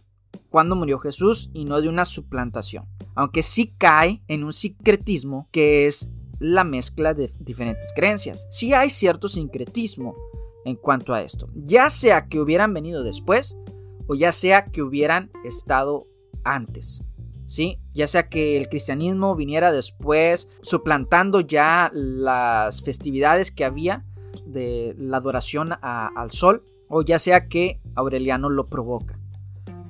cuándo murió Jesús y no de una suplantación, aunque sí cae en un sincretismo que es la mezcla de diferentes creencias. Sí hay cierto sincretismo en cuanto a esto, ya sea que hubieran venido después o ya sea que hubieran estado antes. ¿Sí? Ya sea que el cristianismo viniera después, suplantando ya las festividades que había de la adoración al sol, o ya sea que Aureliano lo provoca.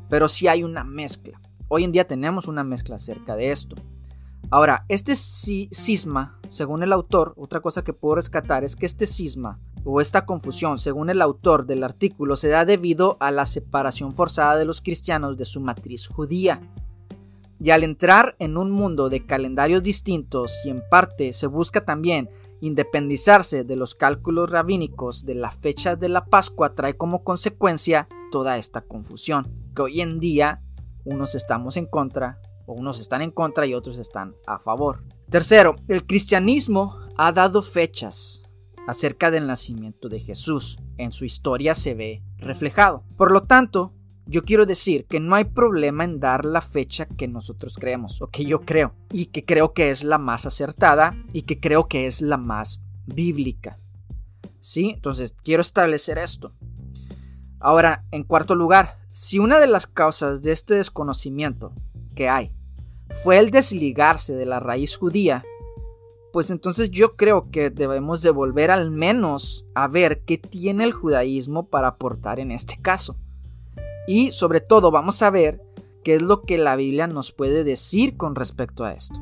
Pero sí hay una mezcla. Hoy en día tenemos una mezcla acerca de esto. Ahora, este cisma, según el autor, otra cosa que puedo rescatar es que este cisma o esta confusión, según el autor del artículo, se da debido a la separación forzada de los cristianos de su matriz judía. Y al entrar en un mundo de calendarios distintos y en parte se busca también independizarse de los cálculos rabínicos de la fecha de la Pascua trae como consecuencia toda esta confusión, que hoy en día unos estamos en contra, o unos están en contra y otros están a favor. Tercero, el cristianismo ha dado fechas acerca del nacimiento de Jesús. En su historia se ve reflejado. Por lo tanto, yo quiero decir que no hay problema en dar la fecha que nosotros creemos o que yo creo y que creo que es la más acertada y que creo que es la más bíblica. ¿Sí? Entonces quiero establecer esto. Ahora, en cuarto lugar, si una de las causas de este desconocimiento que hay fue el desligarse de la raíz judía, pues entonces yo creo que debemos de volver al menos a ver qué tiene el judaísmo para aportar en este caso. Y sobre todo vamos a ver qué es lo que la Biblia nos puede decir con respecto a esto.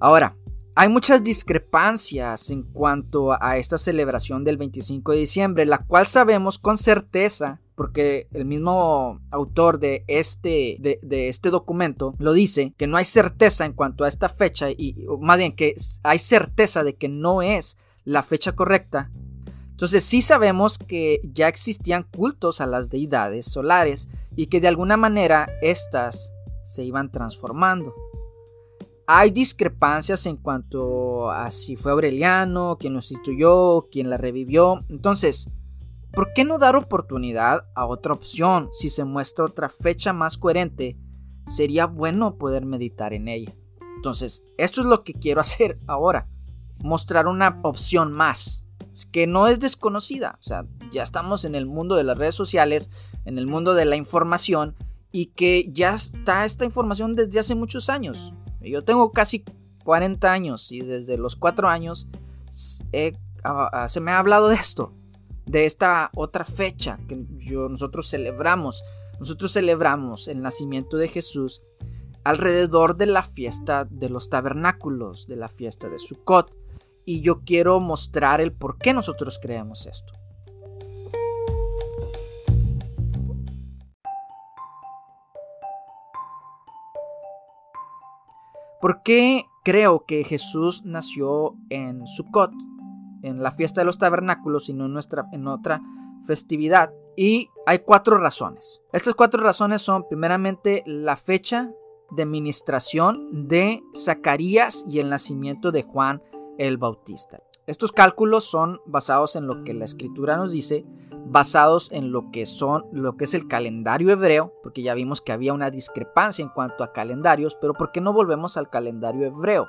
Ahora, hay muchas discrepancias en cuanto a esta celebración del 25 de diciembre, la cual sabemos con certeza porque el mismo autor de este, de, este documento lo dice, que no hay certeza en cuanto a esta fecha, y más bien que hay certeza de que no es la fecha correcta. Entonces sí sabemos que ya existían cultos a las deidades solares y que de alguna manera éstas se iban transformando. Hay discrepancias en cuanto a si fue Aureliano, quien lo instituyó, quien la revivió. Entonces, ¿Por qué no dar oportunidad a otra opción? Si se muestra otra fecha más coherente, sería bueno poder meditar en ella. Entonces, esto es lo que quiero *laughs* hacer ahora. Mostrar una opción más, que no es desconocida. O sea, ya estamos en el mundo de las redes sociales, en el mundo de la información, y que ya está esta información desde hace muchos años. Yo tengo casi 40 años y desde los 4 años ah, ah, se me ha hablado de esto de esta otra fecha que nosotros celebramos. Nosotros celebramos el nacimiento de Jesús alrededor de la fiesta de los tabernáculos, de la fiesta de Sukkot. Y yo quiero mostrar el por qué nosotros creemos esto. ¿Por qué creo que Jesús nació en Sukkot? en la fiesta de los tabernáculos, sino en, nuestra, en otra festividad. Y hay cuatro razones. Estas cuatro razones son primeramente la fecha de ministración de Zacarías y el nacimiento de Juan el Bautista. Estos cálculos son basados en lo que la escritura nos dice, basados en lo que son lo que es el calendario hebreo, porque ya vimos que había una discrepancia en cuanto a calendarios, pero ¿por qué no volvemos al calendario hebreo?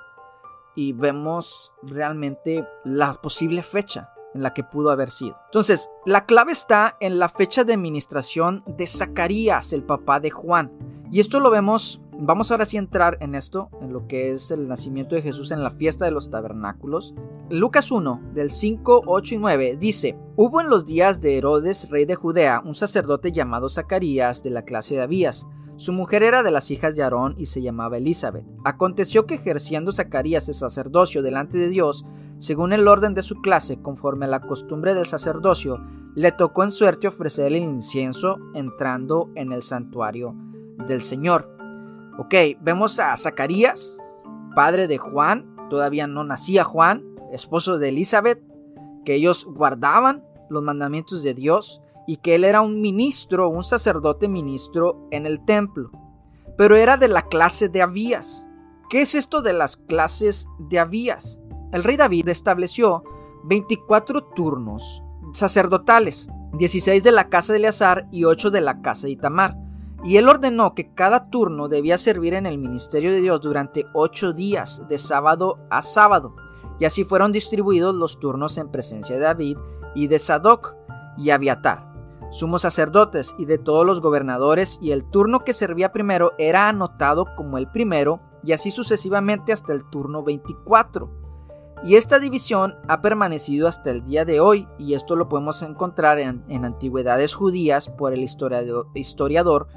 y vemos realmente la posible fecha en la que pudo haber sido. Entonces, la clave está en la fecha de administración de Zacarías, el papá de Juan. Y esto lo vemos, vamos ahora sí a entrar en esto, en lo que es el nacimiento de Jesús en la fiesta de los tabernáculos. Lucas 1, del 5, 8 y 9, dice, Hubo en los días de Herodes, rey de Judea, un sacerdote llamado Zacarías de la clase de Abías su mujer era de las hijas de Aarón y se llamaba Elizabeth. Aconteció que ejerciendo Zacarías el sacerdocio delante de Dios, según el orden de su clase, conforme a la costumbre del sacerdocio, le tocó en suerte ofrecer el incienso entrando en el santuario del Señor. Ok, vemos a Zacarías, padre de Juan, todavía no nacía Juan, esposo de Elizabeth, que ellos guardaban los mandamientos de Dios, y que él era un ministro, un sacerdote ministro en el templo, pero era de la clase de Abías. ¿Qué es esto de las clases de Abías? El rey David estableció 24 turnos sacerdotales, 16 de la casa de Eleazar y 8 de la casa de Itamar. Y él ordenó que cada turno debía servir en el ministerio de Dios durante 8 días, de sábado a sábado. Y así fueron distribuidos los turnos en presencia de David y de Sadoc y Abiatar sumos sacerdotes y de todos los gobernadores, y el turno que servía primero era anotado como el primero, y así sucesivamente hasta el turno 24. Y esta división ha permanecido hasta el día de hoy, y esto lo podemos encontrar en, antigüedades judías por el historiador, historiador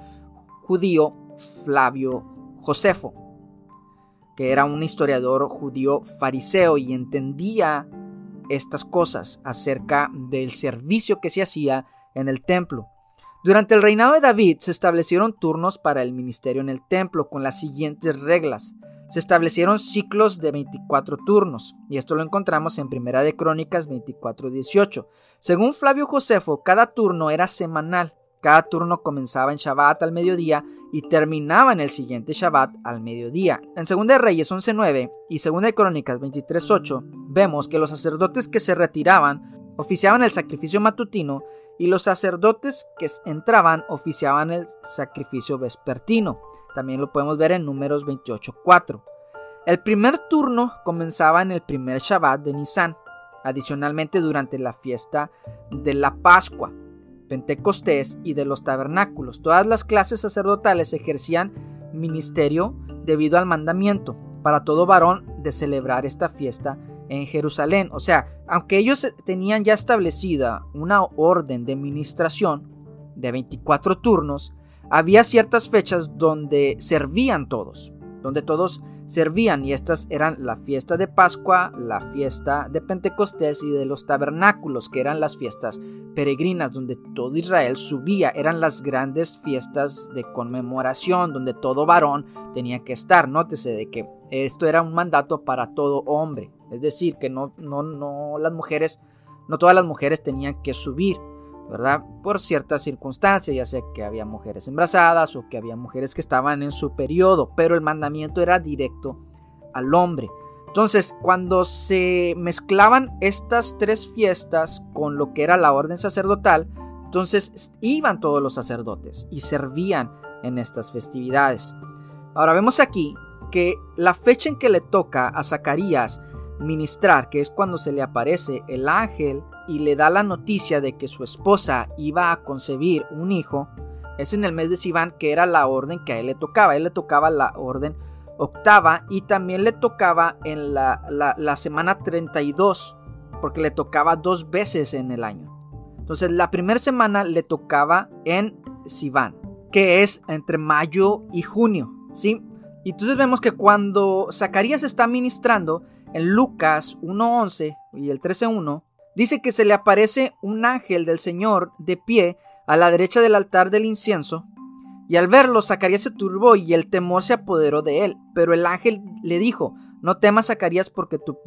judío Flavio Josefo, que era un historiador judío fariseo y entendía estas cosas acerca del servicio que se hacía en el templo. Durante el reinado de David se establecieron turnos para el ministerio en el templo con las siguientes reglas. Se establecieron ciclos de 24 turnos, y esto lo encontramos en Primera de Crónicas 24:18. Según Flavio Josefo, cada turno era semanal. Cada turno comenzaba en Shabbat al mediodía y terminaba en el siguiente Shabbat al mediodía. En Segunda de Reyes 11:9 y Segunda de Crónicas 23:8 vemos que los sacerdotes que se retiraban oficiaban el sacrificio matutino y los sacerdotes que entraban oficiaban el sacrificio vespertino. También lo podemos ver en números 28.4. El primer turno comenzaba en el primer Shabbat de Nisan, adicionalmente durante la fiesta de la Pascua, Pentecostés y de los tabernáculos. Todas las clases sacerdotales ejercían ministerio debido al mandamiento para todo varón de celebrar esta fiesta en Jerusalén. O sea, aunque ellos tenían ya establecida una orden de administración de 24 turnos, había ciertas fechas donde servían todos. Donde todos servían y estas eran la fiesta de Pascua, la fiesta de Pentecostés y de los tabernáculos, que eran las fiestas peregrinas donde todo Israel subía, eran las grandes fiestas de conmemoración donde todo varón tenía que estar. Nótese de que esto era un mandato para todo hombre, es decir, que no, no, no las mujeres, no todas las mujeres tenían que subir. Por ciertas circunstancias, ya sea que había mujeres embarazadas o que había mujeres que estaban en su periodo, pero el mandamiento era directo al hombre. Entonces, cuando se mezclaban estas tres fiestas con lo que era la orden sacerdotal, entonces iban todos los sacerdotes y servían en estas festividades. Ahora vemos aquí que la fecha en que le toca a Zacarías ministrar, que es cuando se le aparece el ángel y le da la noticia de que su esposa iba a concebir un hijo, es en el mes de Sivan, que era la orden que a él le tocaba. A él le tocaba la orden octava y también le tocaba en la, la, semana 32, porque le tocaba dos veces en el año. Entonces la primera semana le tocaba en Sivan, que es entre mayo y junio, ¿sí? Y entonces vemos que cuando Zacarías está ministrando en Lucas 1.11 y el 13.1, Dice que se le aparece un ángel del Señor de pie a la derecha del altar del incienso, y al verlo Zacarías se turbó y el temor se apoderó de él. Pero el ángel le dijo, no temas Zacarías porque tu,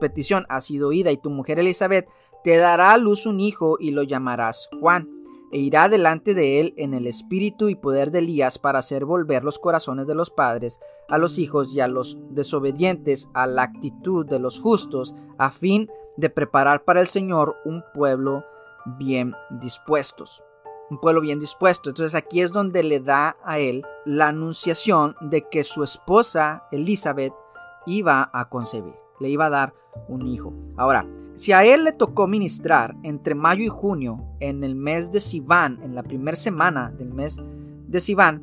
petición ha sido oída y tu mujer Elizabeth te dará a luz un hijo y lo llamarás Juan, e irá delante de él en el espíritu y poder de Elías para hacer volver los corazones de los padres a los hijos y a los desobedientes a la actitud de los justos, a fin de preparar para el Señor un pueblo bien dispuestos. Un pueblo bien dispuesto. Entonces aquí es donde le da a él la anunciación de que su esposa Elizabeth iba a concebir, le iba a dar un hijo. Ahora, si a él le tocó ministrar entre mayo y junio en el mes de Sivan, en la primera semana del mes de Sivan,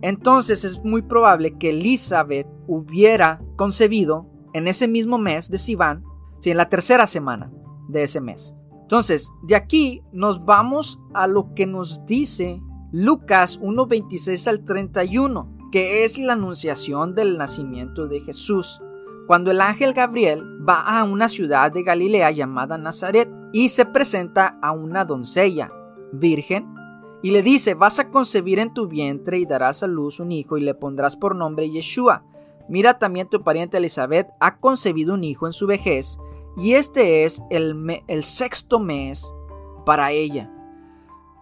entonces es muy probable que Elizabeth hubiera concebido en ese mismo mes de Sivan ¿sí? en la tercera semana de ese mes. Entonces, de aquí nos vamos a lo que nos dice Lucas 1.26 al 31, que es la anunciación del nacimiento de Jesús. Cuando el ángel Gabriel va a una ciudad de Galilea llamada Nazaret y se presenta a una doncella virgen y le dice, vas a concebir en tu vientre y darás a luz un hijo y le pondrás por nombre Yeshua. Mira también tu pariente Elizabeth ha concebido un hijo en su vejez y este es el, el sexto mes para ella.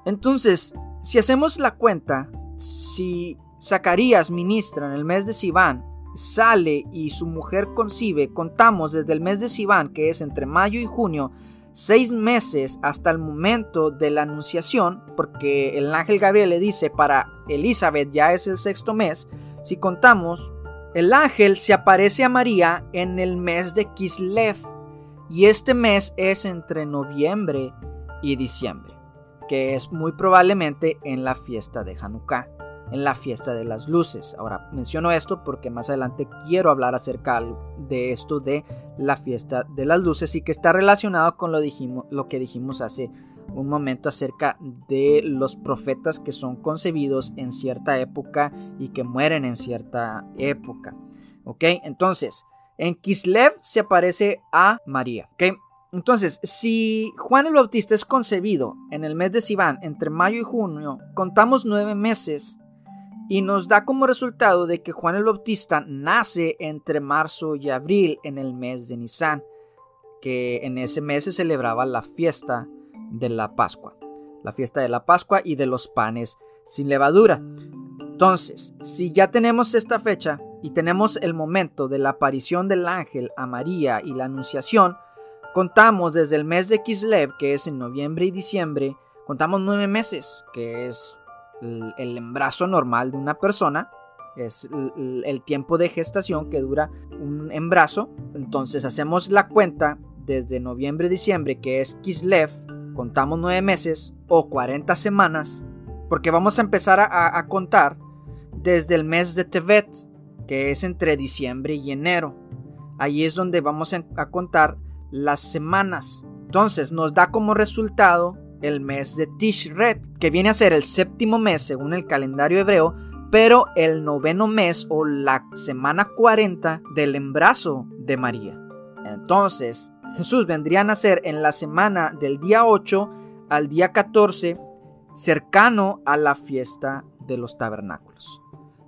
Entonces, si hacemos la cuenta, si Zacarías ministra en el mes de Sivan, sale y su mujer concibe, contamos desde el mes de Sivan, que es entre mayo y junio, seis meses hasta el momento de la anunciación, porque el ángel Gabriel le dice para Elizabeth ya es el sexto mes, si contamos, el ángel se aparece a María en el mes de Kislev, y este mes es entre noviembre y diciembre, que es muy probablemente en la fiesta de Hanukkah, en la fiesta de las luces. Ahora menciono esto porque más adelante quiero hablar acerca de esto de la fiesta de las luces y que está relacionado con lo, dijimos, lo que dijimos hace un momento acerca de los profetas que son concebidos en cierta época y que mueren en cierta época. ¿Ok? Entonces, en Kislev se aparece a María. Entonces, si Juan el Bautista es concebido en el mes de Sivan entre mayo y junio, contamos nueve meses y nos da como resultado de que Juan el Bautista nace entre marzo y abril en el mes de Nisan, que en ese mes se celebraba la fiesta de la Pascua, la fiesta de la Pascua y de los panes sin levadura. Entonces, si ya tenemos esta fecha, y tenemos el momento de la aparición del ángel a María y la anunciación, contamos desde el mes de Kislev, que es en noviembre y diciembre, contamos nueve meses, que es el, embarazo normal de una persona, es el, tiempo de gestación que dura un embarazo. Entonces hacemos la cuenta desde noviembre y diciembre, que es Kislev, contamos nueve meses o 40 semanas, porque vamos a empezar a, a contar desde el mes de Tevet, que es entre diciembre y enero. Ahí es donde vamos a contar las semanas. Entonces nos da como resultado el mes de Tishret, que viene a ser el séptimo mes según el calendario hebreo, pero el noveno mes o la semana 40 del embarazo de María. Entonces, Jesús vendría a nacer en la semana del día 8 al día 14, cercano a la fiesta de los tabernáculos,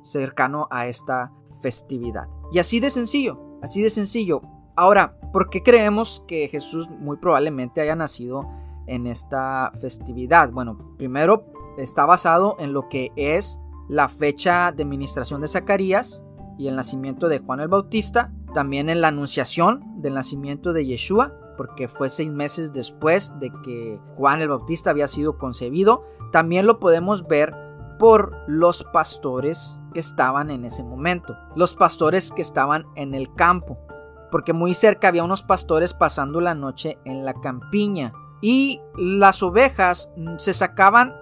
cercano a esta festividad. Y así de sencillo, así de sencillo. Ahora, ¿por qué creemos que Jesús muy probablemente haya nacido en esta festividad? Bueno, primero está basado en lo que es la fecha de ministración de Zacarías y el nacimiento de Juan el Bautista, también en la anunciación del nacimiento de Yeshua, porque fue seis meses después de que Juan el Bautista había sido concebido. También lo podemos ver por los pastores que estaban en ese momento, los pastores que estaban en el campo, porque muy cerca había unos pastores pasando la noche en la campiña y las ovejas se sacaban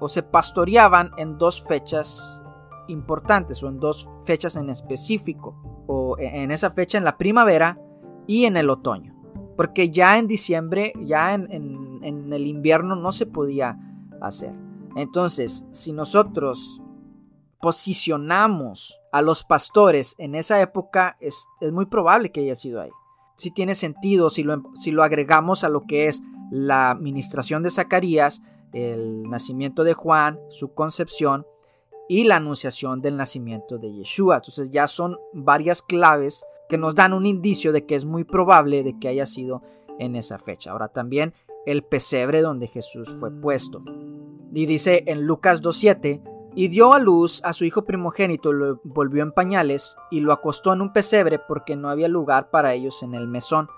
o se pastoreaban en dos fechas importantes o en dos fechas en específico, o e, en esa fecha en la primavera y en el otoño, porque ya en diciembre, ya en, en el invierno no se podía hacer. Entonces, si nosotros posicionamos a los pastores en esa época, es, muy probable que haya sido ahí. Si tiene sentido, si lo, si lo agregamos a lo que es la administración de Zacarías, el nacimiento de Juan, su concepción y la anunciación del nacimiento de Yeshua. Entonces ya son varias claves que nos dan un indicio de que es muy probable de que haya sido en esa fecha. Ahora también el pesebre donde Jesús fue puesto. Y dice en Lucas 2.7, y dio a luz a su hijo primogénito, lo volvió en pañales y lo acostó en un pesebre porque no había lugar para ellos en el mesón.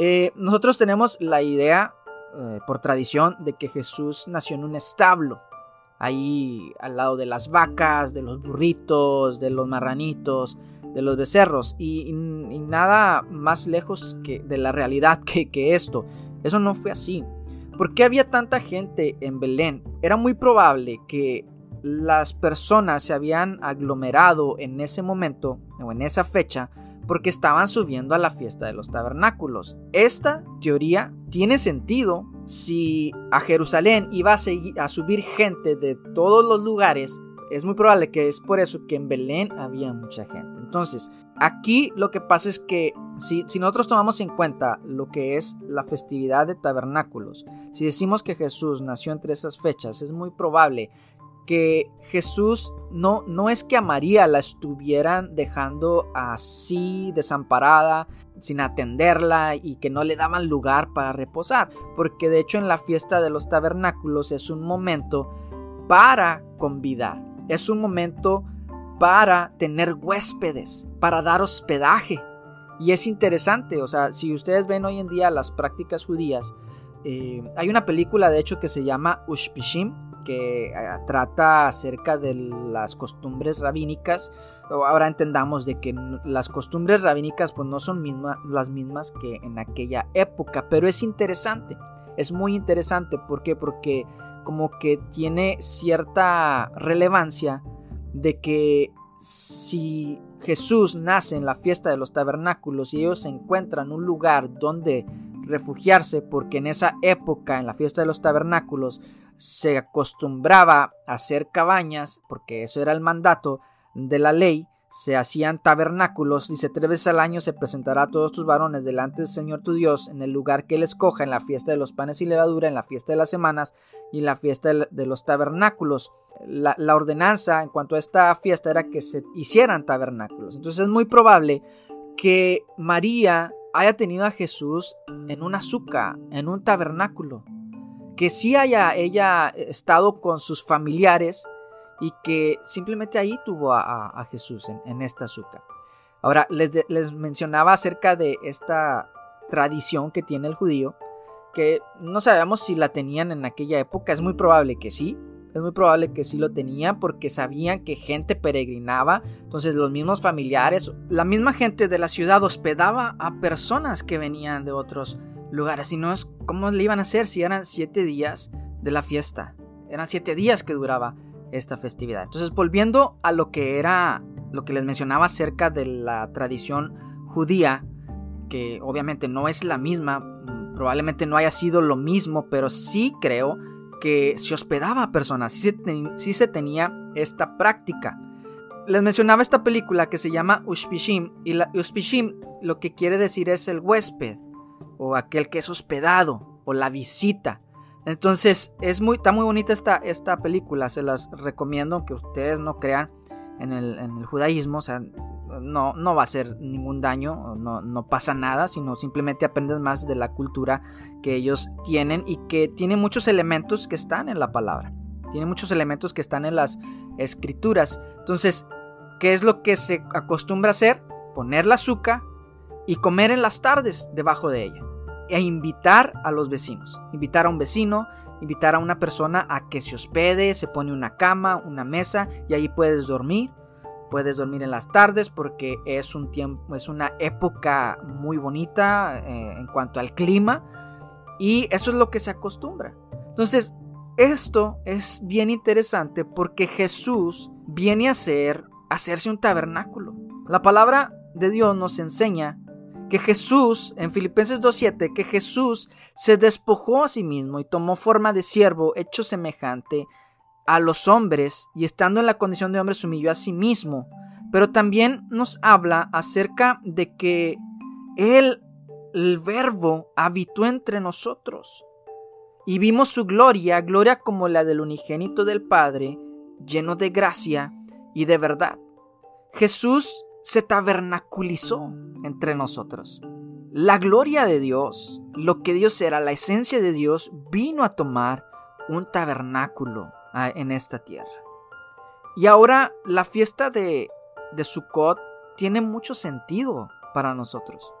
Eh, nosotros tenemos la idea, eh, por tradición, de que Jesús nació en un establo, ahí al lado de las vacas, de los burritos, de los marranitos, de los becerros, y, nada más lejos que de la realidad que, que esto. Eso no fue así. ¿Por qué había tanta gente en Belén? Era muy probable que las personas se habían aglomerado en ese momento o en esa fecha porque estaban subiendo a la fiesta de los tabernáculos. Esta teoría tiene sentido si a Jerusalén iba a, subir gente de todos los lugares. Es muy probable que es por eso que en Belén había mucha gente. Entonces, aquí lo que pasa es que si, si nosotros tomamos en cuenta lo que es la festividad de tabernáculos, si decimos que Jesús nació entre esas fechas, es muy probable que Jesús no, no es que a María la estuvieran dejando así desamparada, sin atenderla y que no le daban lugar para reposar, porque de hecho en la fiesta de los tabernáculos es un momento para convidar, es un momento para tener huéspedes, para dar hospedaje. Y es interesante, o sea, si ustedes ven hoy en día las prácticas judías, eh, hay una película de hecho que se llama Ushpishim, que eh, trata acerca de las costumbres rabínicas. Ahora entendamos de que las costumbres rabínicas pues no son las mismas que en aquella época, pero es interesante, es muy interesante, ¿por qué? Porque como que tiene cierta relevancia de que si Jesús nace en la fiesta de los tabernáculos y ellos encuentran un lugar donde refugiarse porque en esa época, en la fiesta de los tabernáculos, se acostumbraba a hacer cabañas, porque eso era el mandato de la ley, se hacían tabernáculos, dice tres veces al año se presentará a todos tus varones delante del Señor tu Dios en el lugar que él escoja, en la fiesta de los panes y levadura, en la fiesta de las semanas y en la fiesta de los tabernáculos. La, la ordenanza en cuanto a esta fiesta era que se hicieran tabernáculos. Entonces es muy probable que María haya tenido a Jesús en un azúcar, en un tabernáculo. Que sí haya ella estado con sus familiares y que simplemente ahí tuvo a, Jesús en, esta azúcar. Ahora, les, les mencionaba acerca de esta tradición que tiene el judío, que no sabemos si la tenían en aquella época, es muy probable que sí, es muy probable que sí lo tenían porque sabían que gente peregrinaba, entonces los mismos familiares, la misma gente de la ciudad hospedaba a personas que venían de otros lugares. Si no es, ¿cómo le iban a hacer si eran siete días de la fiesta? Eran siete días que duraba esta festividad. Entonces, volviendo a lo que era, lo que les mencionaba acerca de la tradición judía, que obviamente no es la misma, probablemente no haya sido lo mismo, pero sí creo que se hospedaba a personas, sí se, tenía esta práctica. Les mencionaba esta película que se llama Ushpishim y la Ushpishim lo que quiere decir es el huésped o aquel que es hospedado o la visita. Entonces, es muy, está muy bonita esta, esta película, se las recomiendo que ustedes no crean en el, en el judaísmo, o sea, no, no va a hacer ningún daño, no, no pasa nada, sino simplemente aprendes más de la cultura que ellos tienen y que tiene muchos elementos que están en la palabra, tiene muchos elementos que están en las escrituras. Entonces, ¿qué es lo que se acostumbra a hacer? Poner la azúcar y comer en las tardes debajo de ella e invitar a los vecinos, invitar a un vecino, invitar a una persona a que se hospede, se pone una cama, una mesa y ahí puedes dormir puedes dormir en las tardes porque es un tiempo, es una época muy bonita eh, en cuanto al clima y eso es lo que se acostumbra. Entonces, esto es bien interesante porque Jesús viene a hacerse un tabernáculo. La palabra de Dios nos enseña que Jesús, en Filipenses 2.7, que Jesús se despojó a sí mismo y tomó forma de siervo hecho semejante a los hombres y estando en la condición de hombre se humilló a sí mismo, pero también nos habla acerca de que Él, el verbo, habitó entre nosotros y vimos su gloria, gloria como la del unigénito del Padre, lleno de gracia y de verdad. Jesús se tabernaculizó entre nosotros. La gloria de Dios, lo que Dios era, la esencia de Dios, vino a tomar un tabernáculo en esta tierra. Y ahora la fiesta de, de Sukkot tiene mucho sentido para nosotros.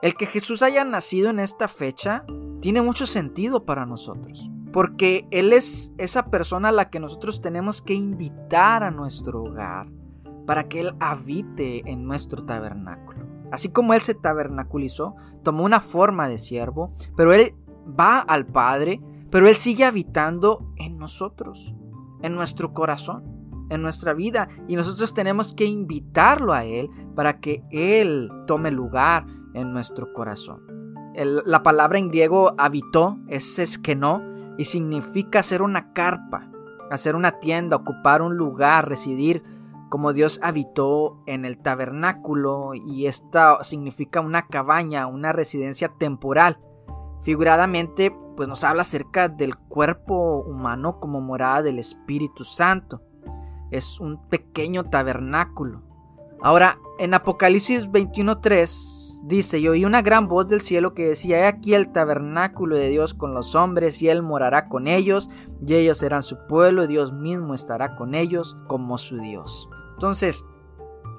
El que Jesús haya nacido en esta fecha tiene mucho sentido para nosotros. Porque Él es esa persona a la que nosotros tenemos que invitar a nuestro hogar para que Él habite en nuestro tabernáculo. Así como Él se tabernaculizó, tomó una forma de siervo, pero Él va al Padre pero Él sigue habitando en nosotros, en nuestro corazón, en nuestra vida. Y nosotros tenemos que invitarlo a Él para que Él tome lugar en nuestro corazón. la palabra en griego habitó es esquenó y significa hacer una carpa, hacer una tienda, ocupar un lugar, residir como Dios habitó en el tabernáculo y esto significa una cabaña, una residencia temporal. Figuradamente pues nos habla acerca del cuerpo humano como morada del Espíritu Santo. Es un pequeño tabernáculo. Ahora, en Apocalipsis 21.3 dice, y oí una gran voz del cielo que decía, he aquí el tabernáculo de Dios con los hombres, y Él morará con ellos, y ellos serán su pueblo, y Dios mismo estará con ellos como su Dios. Entonces,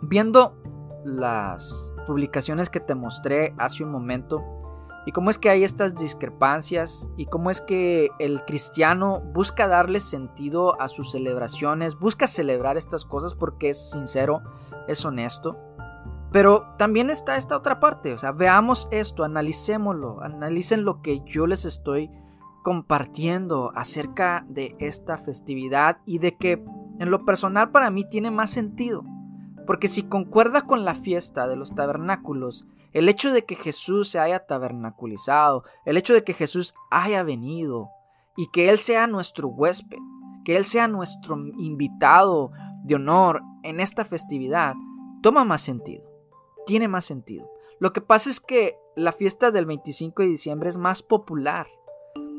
viendo las publicaciones que te mostré hace un momento, y cómo es que hay estas discrepancias y cómo es que el cristiano busca darle sentido a sus celebraciones, busca celebrar estas cosas porque es sincero, es honesto. Pero también está esta otra parte, o sea, veamos esto, analicémoslo, analicen lo que yo les estoy compartiendo acerca de esta festividad y de que en lo personal para mí tiene más sentido. Porque si concuerda con la fiesta de los tabernáculos, el hecho de que Jesús se haya tabernaculizado, el hecho de que Jesús haya venido y que Él sea nuestro huésped, que Él sea nuestro invitado de honor en esta festividad, toma más sentido, tiene más sentido. Lo que pasa es que la fiesta del 25 de diciembre es más popular.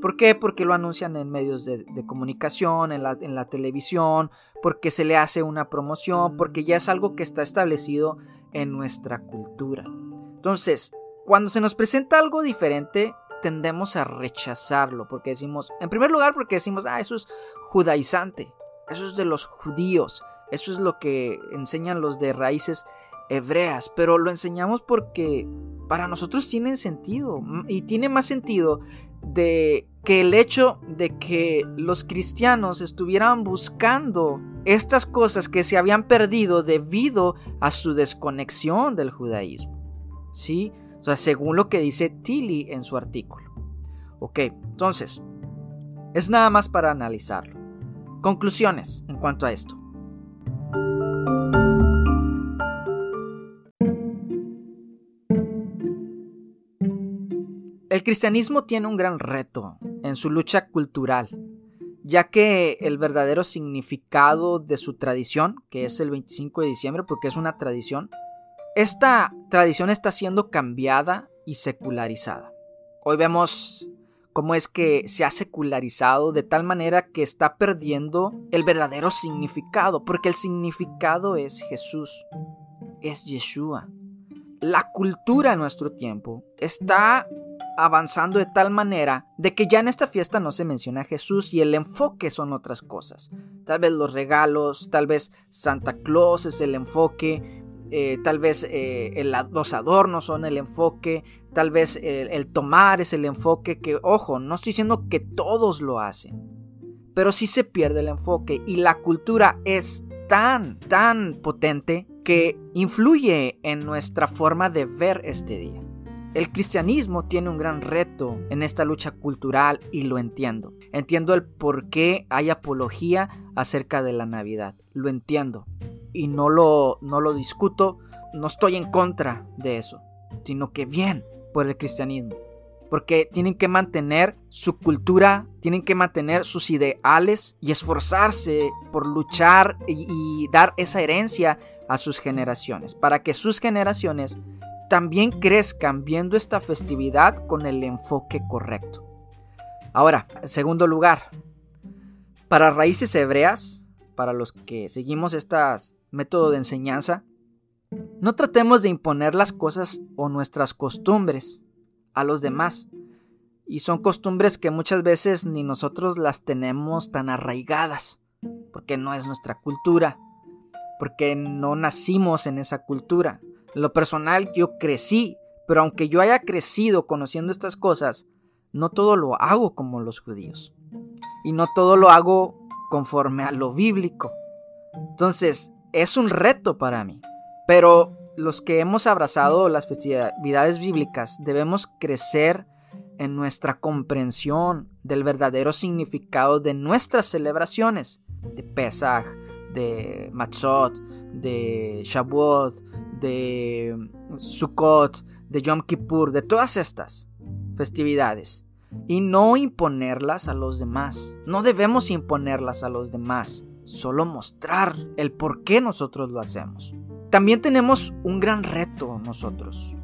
¿Por qué? Porque lo anuncian en medios de, comunicación, en la, televisión, porque se le hace una promoción, porque ya es algo que está establecido en nuestra cultura. Entonces, cuando se nos presenta algo diferente, tendemos a rechazarlo, porque decimos, en primer lugar, porque decimos, ah, eso es judaizante, eso es de los judíos, eso es lo que enseñan los de raíces hebreas, pero lo enseñamos porque para nosotros tiene sentido, y tiene más sentido de que el hecho de que los cristianos estuvieran buscando estas cosas que se habían perdido debido a su desconexión del judaísmo. ¿Sí? O sea, según lo que dice Tilly en su artículo. Ok, entonces, es nada más para analizarlo. Conclusiones en cuanto a esto. El cristianismo tiene un gran reto en su lucha cultural ya que el verdadero significado de su tradición, que es el 25 de diciembre, porque es una tradición, esta tradición está siendo cambiada y secularizada. Hoy vemos cómo es que se ha secularizado de tal manera que está perdiendo el verdadero significado, porque el significado es Jesús, es Yeshua. La cultura en nuestro tiempo está avanzando de tal manera de que ya en esta fiesta no se menciona a Jesús y el enfoque son otras cosas. Tal vez los regalos, tal vez Santa Claus es el enfoque, eh, tal vez eh, los adornos son el enfoque, tal vez el, tomar es el enfoque que, ojo, no estoy diciendo que todos lo hacen, pero sí se pierde el enfoque y la cultura es tan, tan potente que influye en nuestra forma de ver este día. El cristianismo tiene un gran reto en esta lucha cultural y lo entiendo. Entiendo el por qué hay apología acerca de la Navidad. Lo entiendo y no lo, no lo discuto, no estoy en contra de eso, sino que bien por el cristianismo. Porque tienen que mantener su cultura, tienen que mantener sus ideales y esforzarse por luchar y, y dar esa herencia a sus generaciones, para que sus generaciones también crezcan viendo esta festividad con el enfoque correcto. Ahora, en segundo lugar, para raíces hebreas, para los que seguimos estas método de enseñanza, no tratemos de imponer las cosas o nuestras costumbres a los demás. Y son costumbres que muchas veces ni nosotros las tenemos tan arraigadas, porque no es nuestra cultura, porque no nacimos en esa cultura. Lo personal yo crecí, pero aunque yo haya crecido conociendo estas cosas, no todo lo hago como los judíos. Y no todo lo hago conforme a lo bíblico. Entonces, es un reto para mí. Pero los que hemos abrazado las festividades bíblicas debemos crecer en nuestra comprensión del verdadero significado de nuestras celebraciones, de Pesach, de Matzot, de Shavuot, de Sukkot, de Yom Kippur, de todas estas festividades y no imponerlas a los demás. No debemos imponerlas a los demás solo mostrar el por qué nosotros lo hacemos. También tenemos un gran reto nosotros.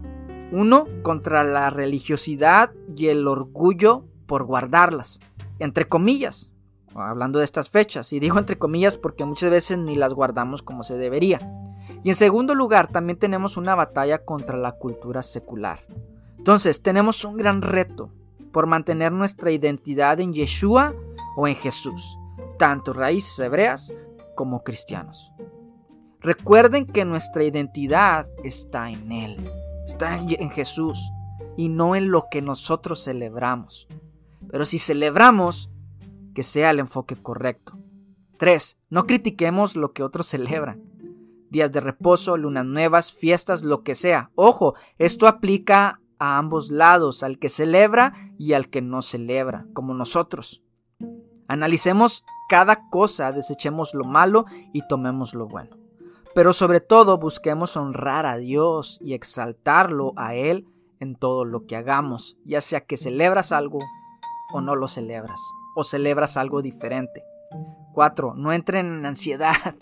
Uno, contra la religiosidad y el orgullo por guardarlas. Entre comillas, hablando de estas fechas. Y digo entre comillas porque muchas veces ni las guardamos como se debería. Y en segundo lugar, también tenemos una batalla contra la cultura secular. Entonces, tenemos un gran reto por mantener nuestra identidad en Yeshua o en Jesús tanto raíces hebreas como cristianos. Recuerden que nuestra identidad está en Él, está en Jesús y no en lo que nosotros celebramos. Pero si celebramos, que sea el enfoque correcto. 3. No critiquemos lo que otros celebran. Días de reposo, lunas nuevas, fiestas, lo que sea. Ojo, esto aplica a ambos lados, al que celebra y al que no celebra, como nosotros. Analicemos cada cosa, desechemos lo malo y tomemos lo bueno. Pero sobre todo busquemos honrar a Dios y exaltarlo a Él en todo lo que hagamos, ya sea que celebras algo o no lo celebras, o celebras algo diferente. 4. No entren en ansiedad.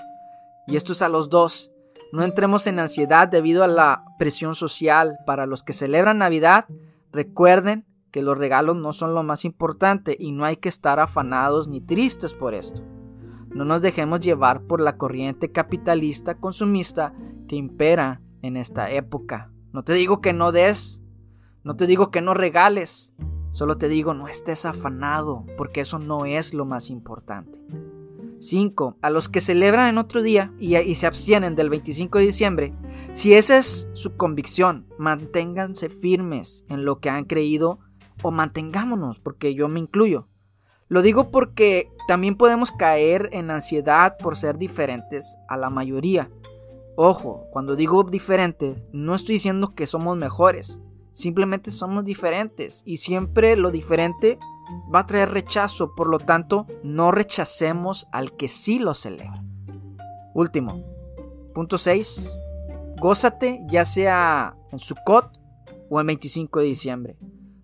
Y esto es a los dos. No entremos en ansiedad debido a la presión social. Para los que celebran Navidad, recuerden que los regalos no son lo más importante y no hay que estar afanados ni tristes por esto. No nos dejemos llevar por la corriente capitalista consumista que impera en esta época. No te digo que no des, no te digo que no regales, solo te digo no estés afanado, porque eso no es lo más importante. 5. A los que celebran en otro día y, se abstienen del 25 de diciembre, si esa es su convicción, manténganse firmes en lo que han creído o mantengámonos, porque yo me incluyo. Lo digo porque también podemos caer en ansiedad por ser diferentes a la mayoría. Ojo, cuando digo diferentes, no estoy diciendo que somos mejores, simplemente somos diferentes y siempre lo diferente va a traer rechazo, por lo tanto, no rechacemos al que sí lo celebra. Último, punto 6. Gózate ya sea en Sukkot o el 25 de diciembre.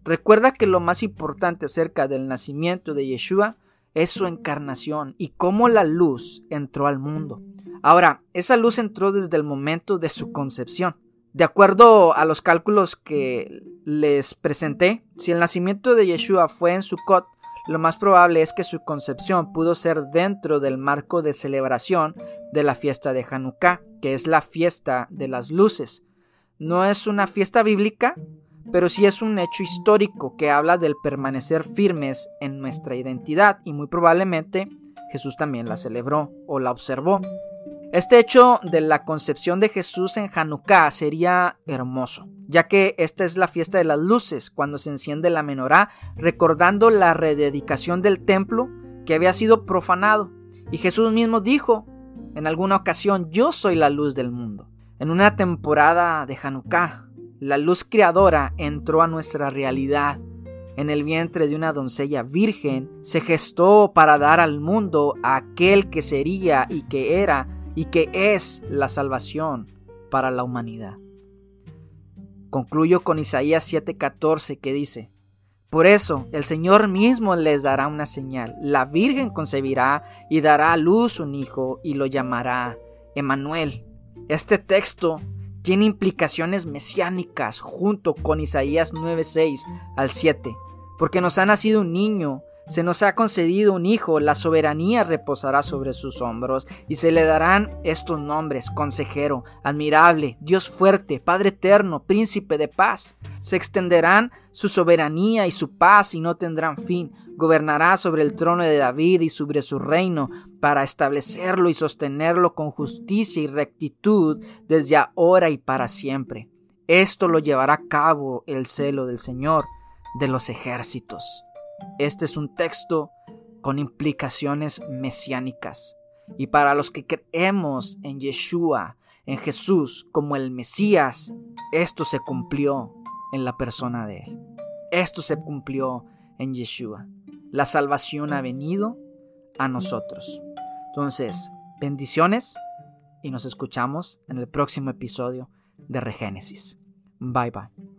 Recuerda que lo más importante acerca del nacimiento de Yeshua es su encarnación y cómo la luz entró al mundo. Ahora, esa luz entró desde el momento de su concepción. De acuerdo a los cálculos que les presenté, si el nacimiento de Yeshua fue en Sukkot, lo más probable es que su concepción pudo ser dentro del marco de celebración de la fiesta de Hanukkah, que es la fiesta de las luces. No es una fiesta bíblica, pero sí es un hecho histórico que habla del permanecer firmes en nuestra identidad y muy probablemente Jesús también la celebró o la observó. Este hecho de la concepción de Jesús en Hanukkah sería hermoso, ya que esta es la fiesta de las luces, cuando se enciende la menorá, recordando la rededicación del templo que había sido profanado. Y Jesús mismo dijo en alguna ocasión, yo soy la luz del mundo. En una temporada de Hanukkah, la luz creadora entró a nuestra realidad. En el vientre de una doncella virgen se gestó para dar al mundo a aquel que sería y que era y que es la salvación para la humanidad. Concluyo con Isaías 7:14 que dice, Por eso el Señor mismo les dará una señal, la Virgen concebirá y dará a luz un hijo y lo llamará Emanuel. Este texto tiene implicaciones mesiánicas junto con Isaías 9:6 al 7, porque nos ha nacido un niño, se nos ha concedido un hijo, la soberanía reposará sobre sus hombros, y se le darán estos nombres, consejero, admirable, Dios fuerte, Padre eterno, príncipe de paz. Se extenderán su soberanía y su paz y no tendrán fin. Gobernará sobre el trono de David y sobre su reino, para establecerlo y sostenerlo con justicia y rectitud desde ahora y para siempre. Esto lo llevará a cabo el celo del Señor de los ejércitos. Este es un texto con implicaciones mesiánicas. Y para los que creemos en Yeshua, en Jesús como el Mesías, esto se cumplió en la persona de Él. Esto se cumplió en Yeshua. La salvación ha venido a nosotros. Entonces, bendiciones y nos escuchamos en el próximo episodio de Regénesis. Bye bye.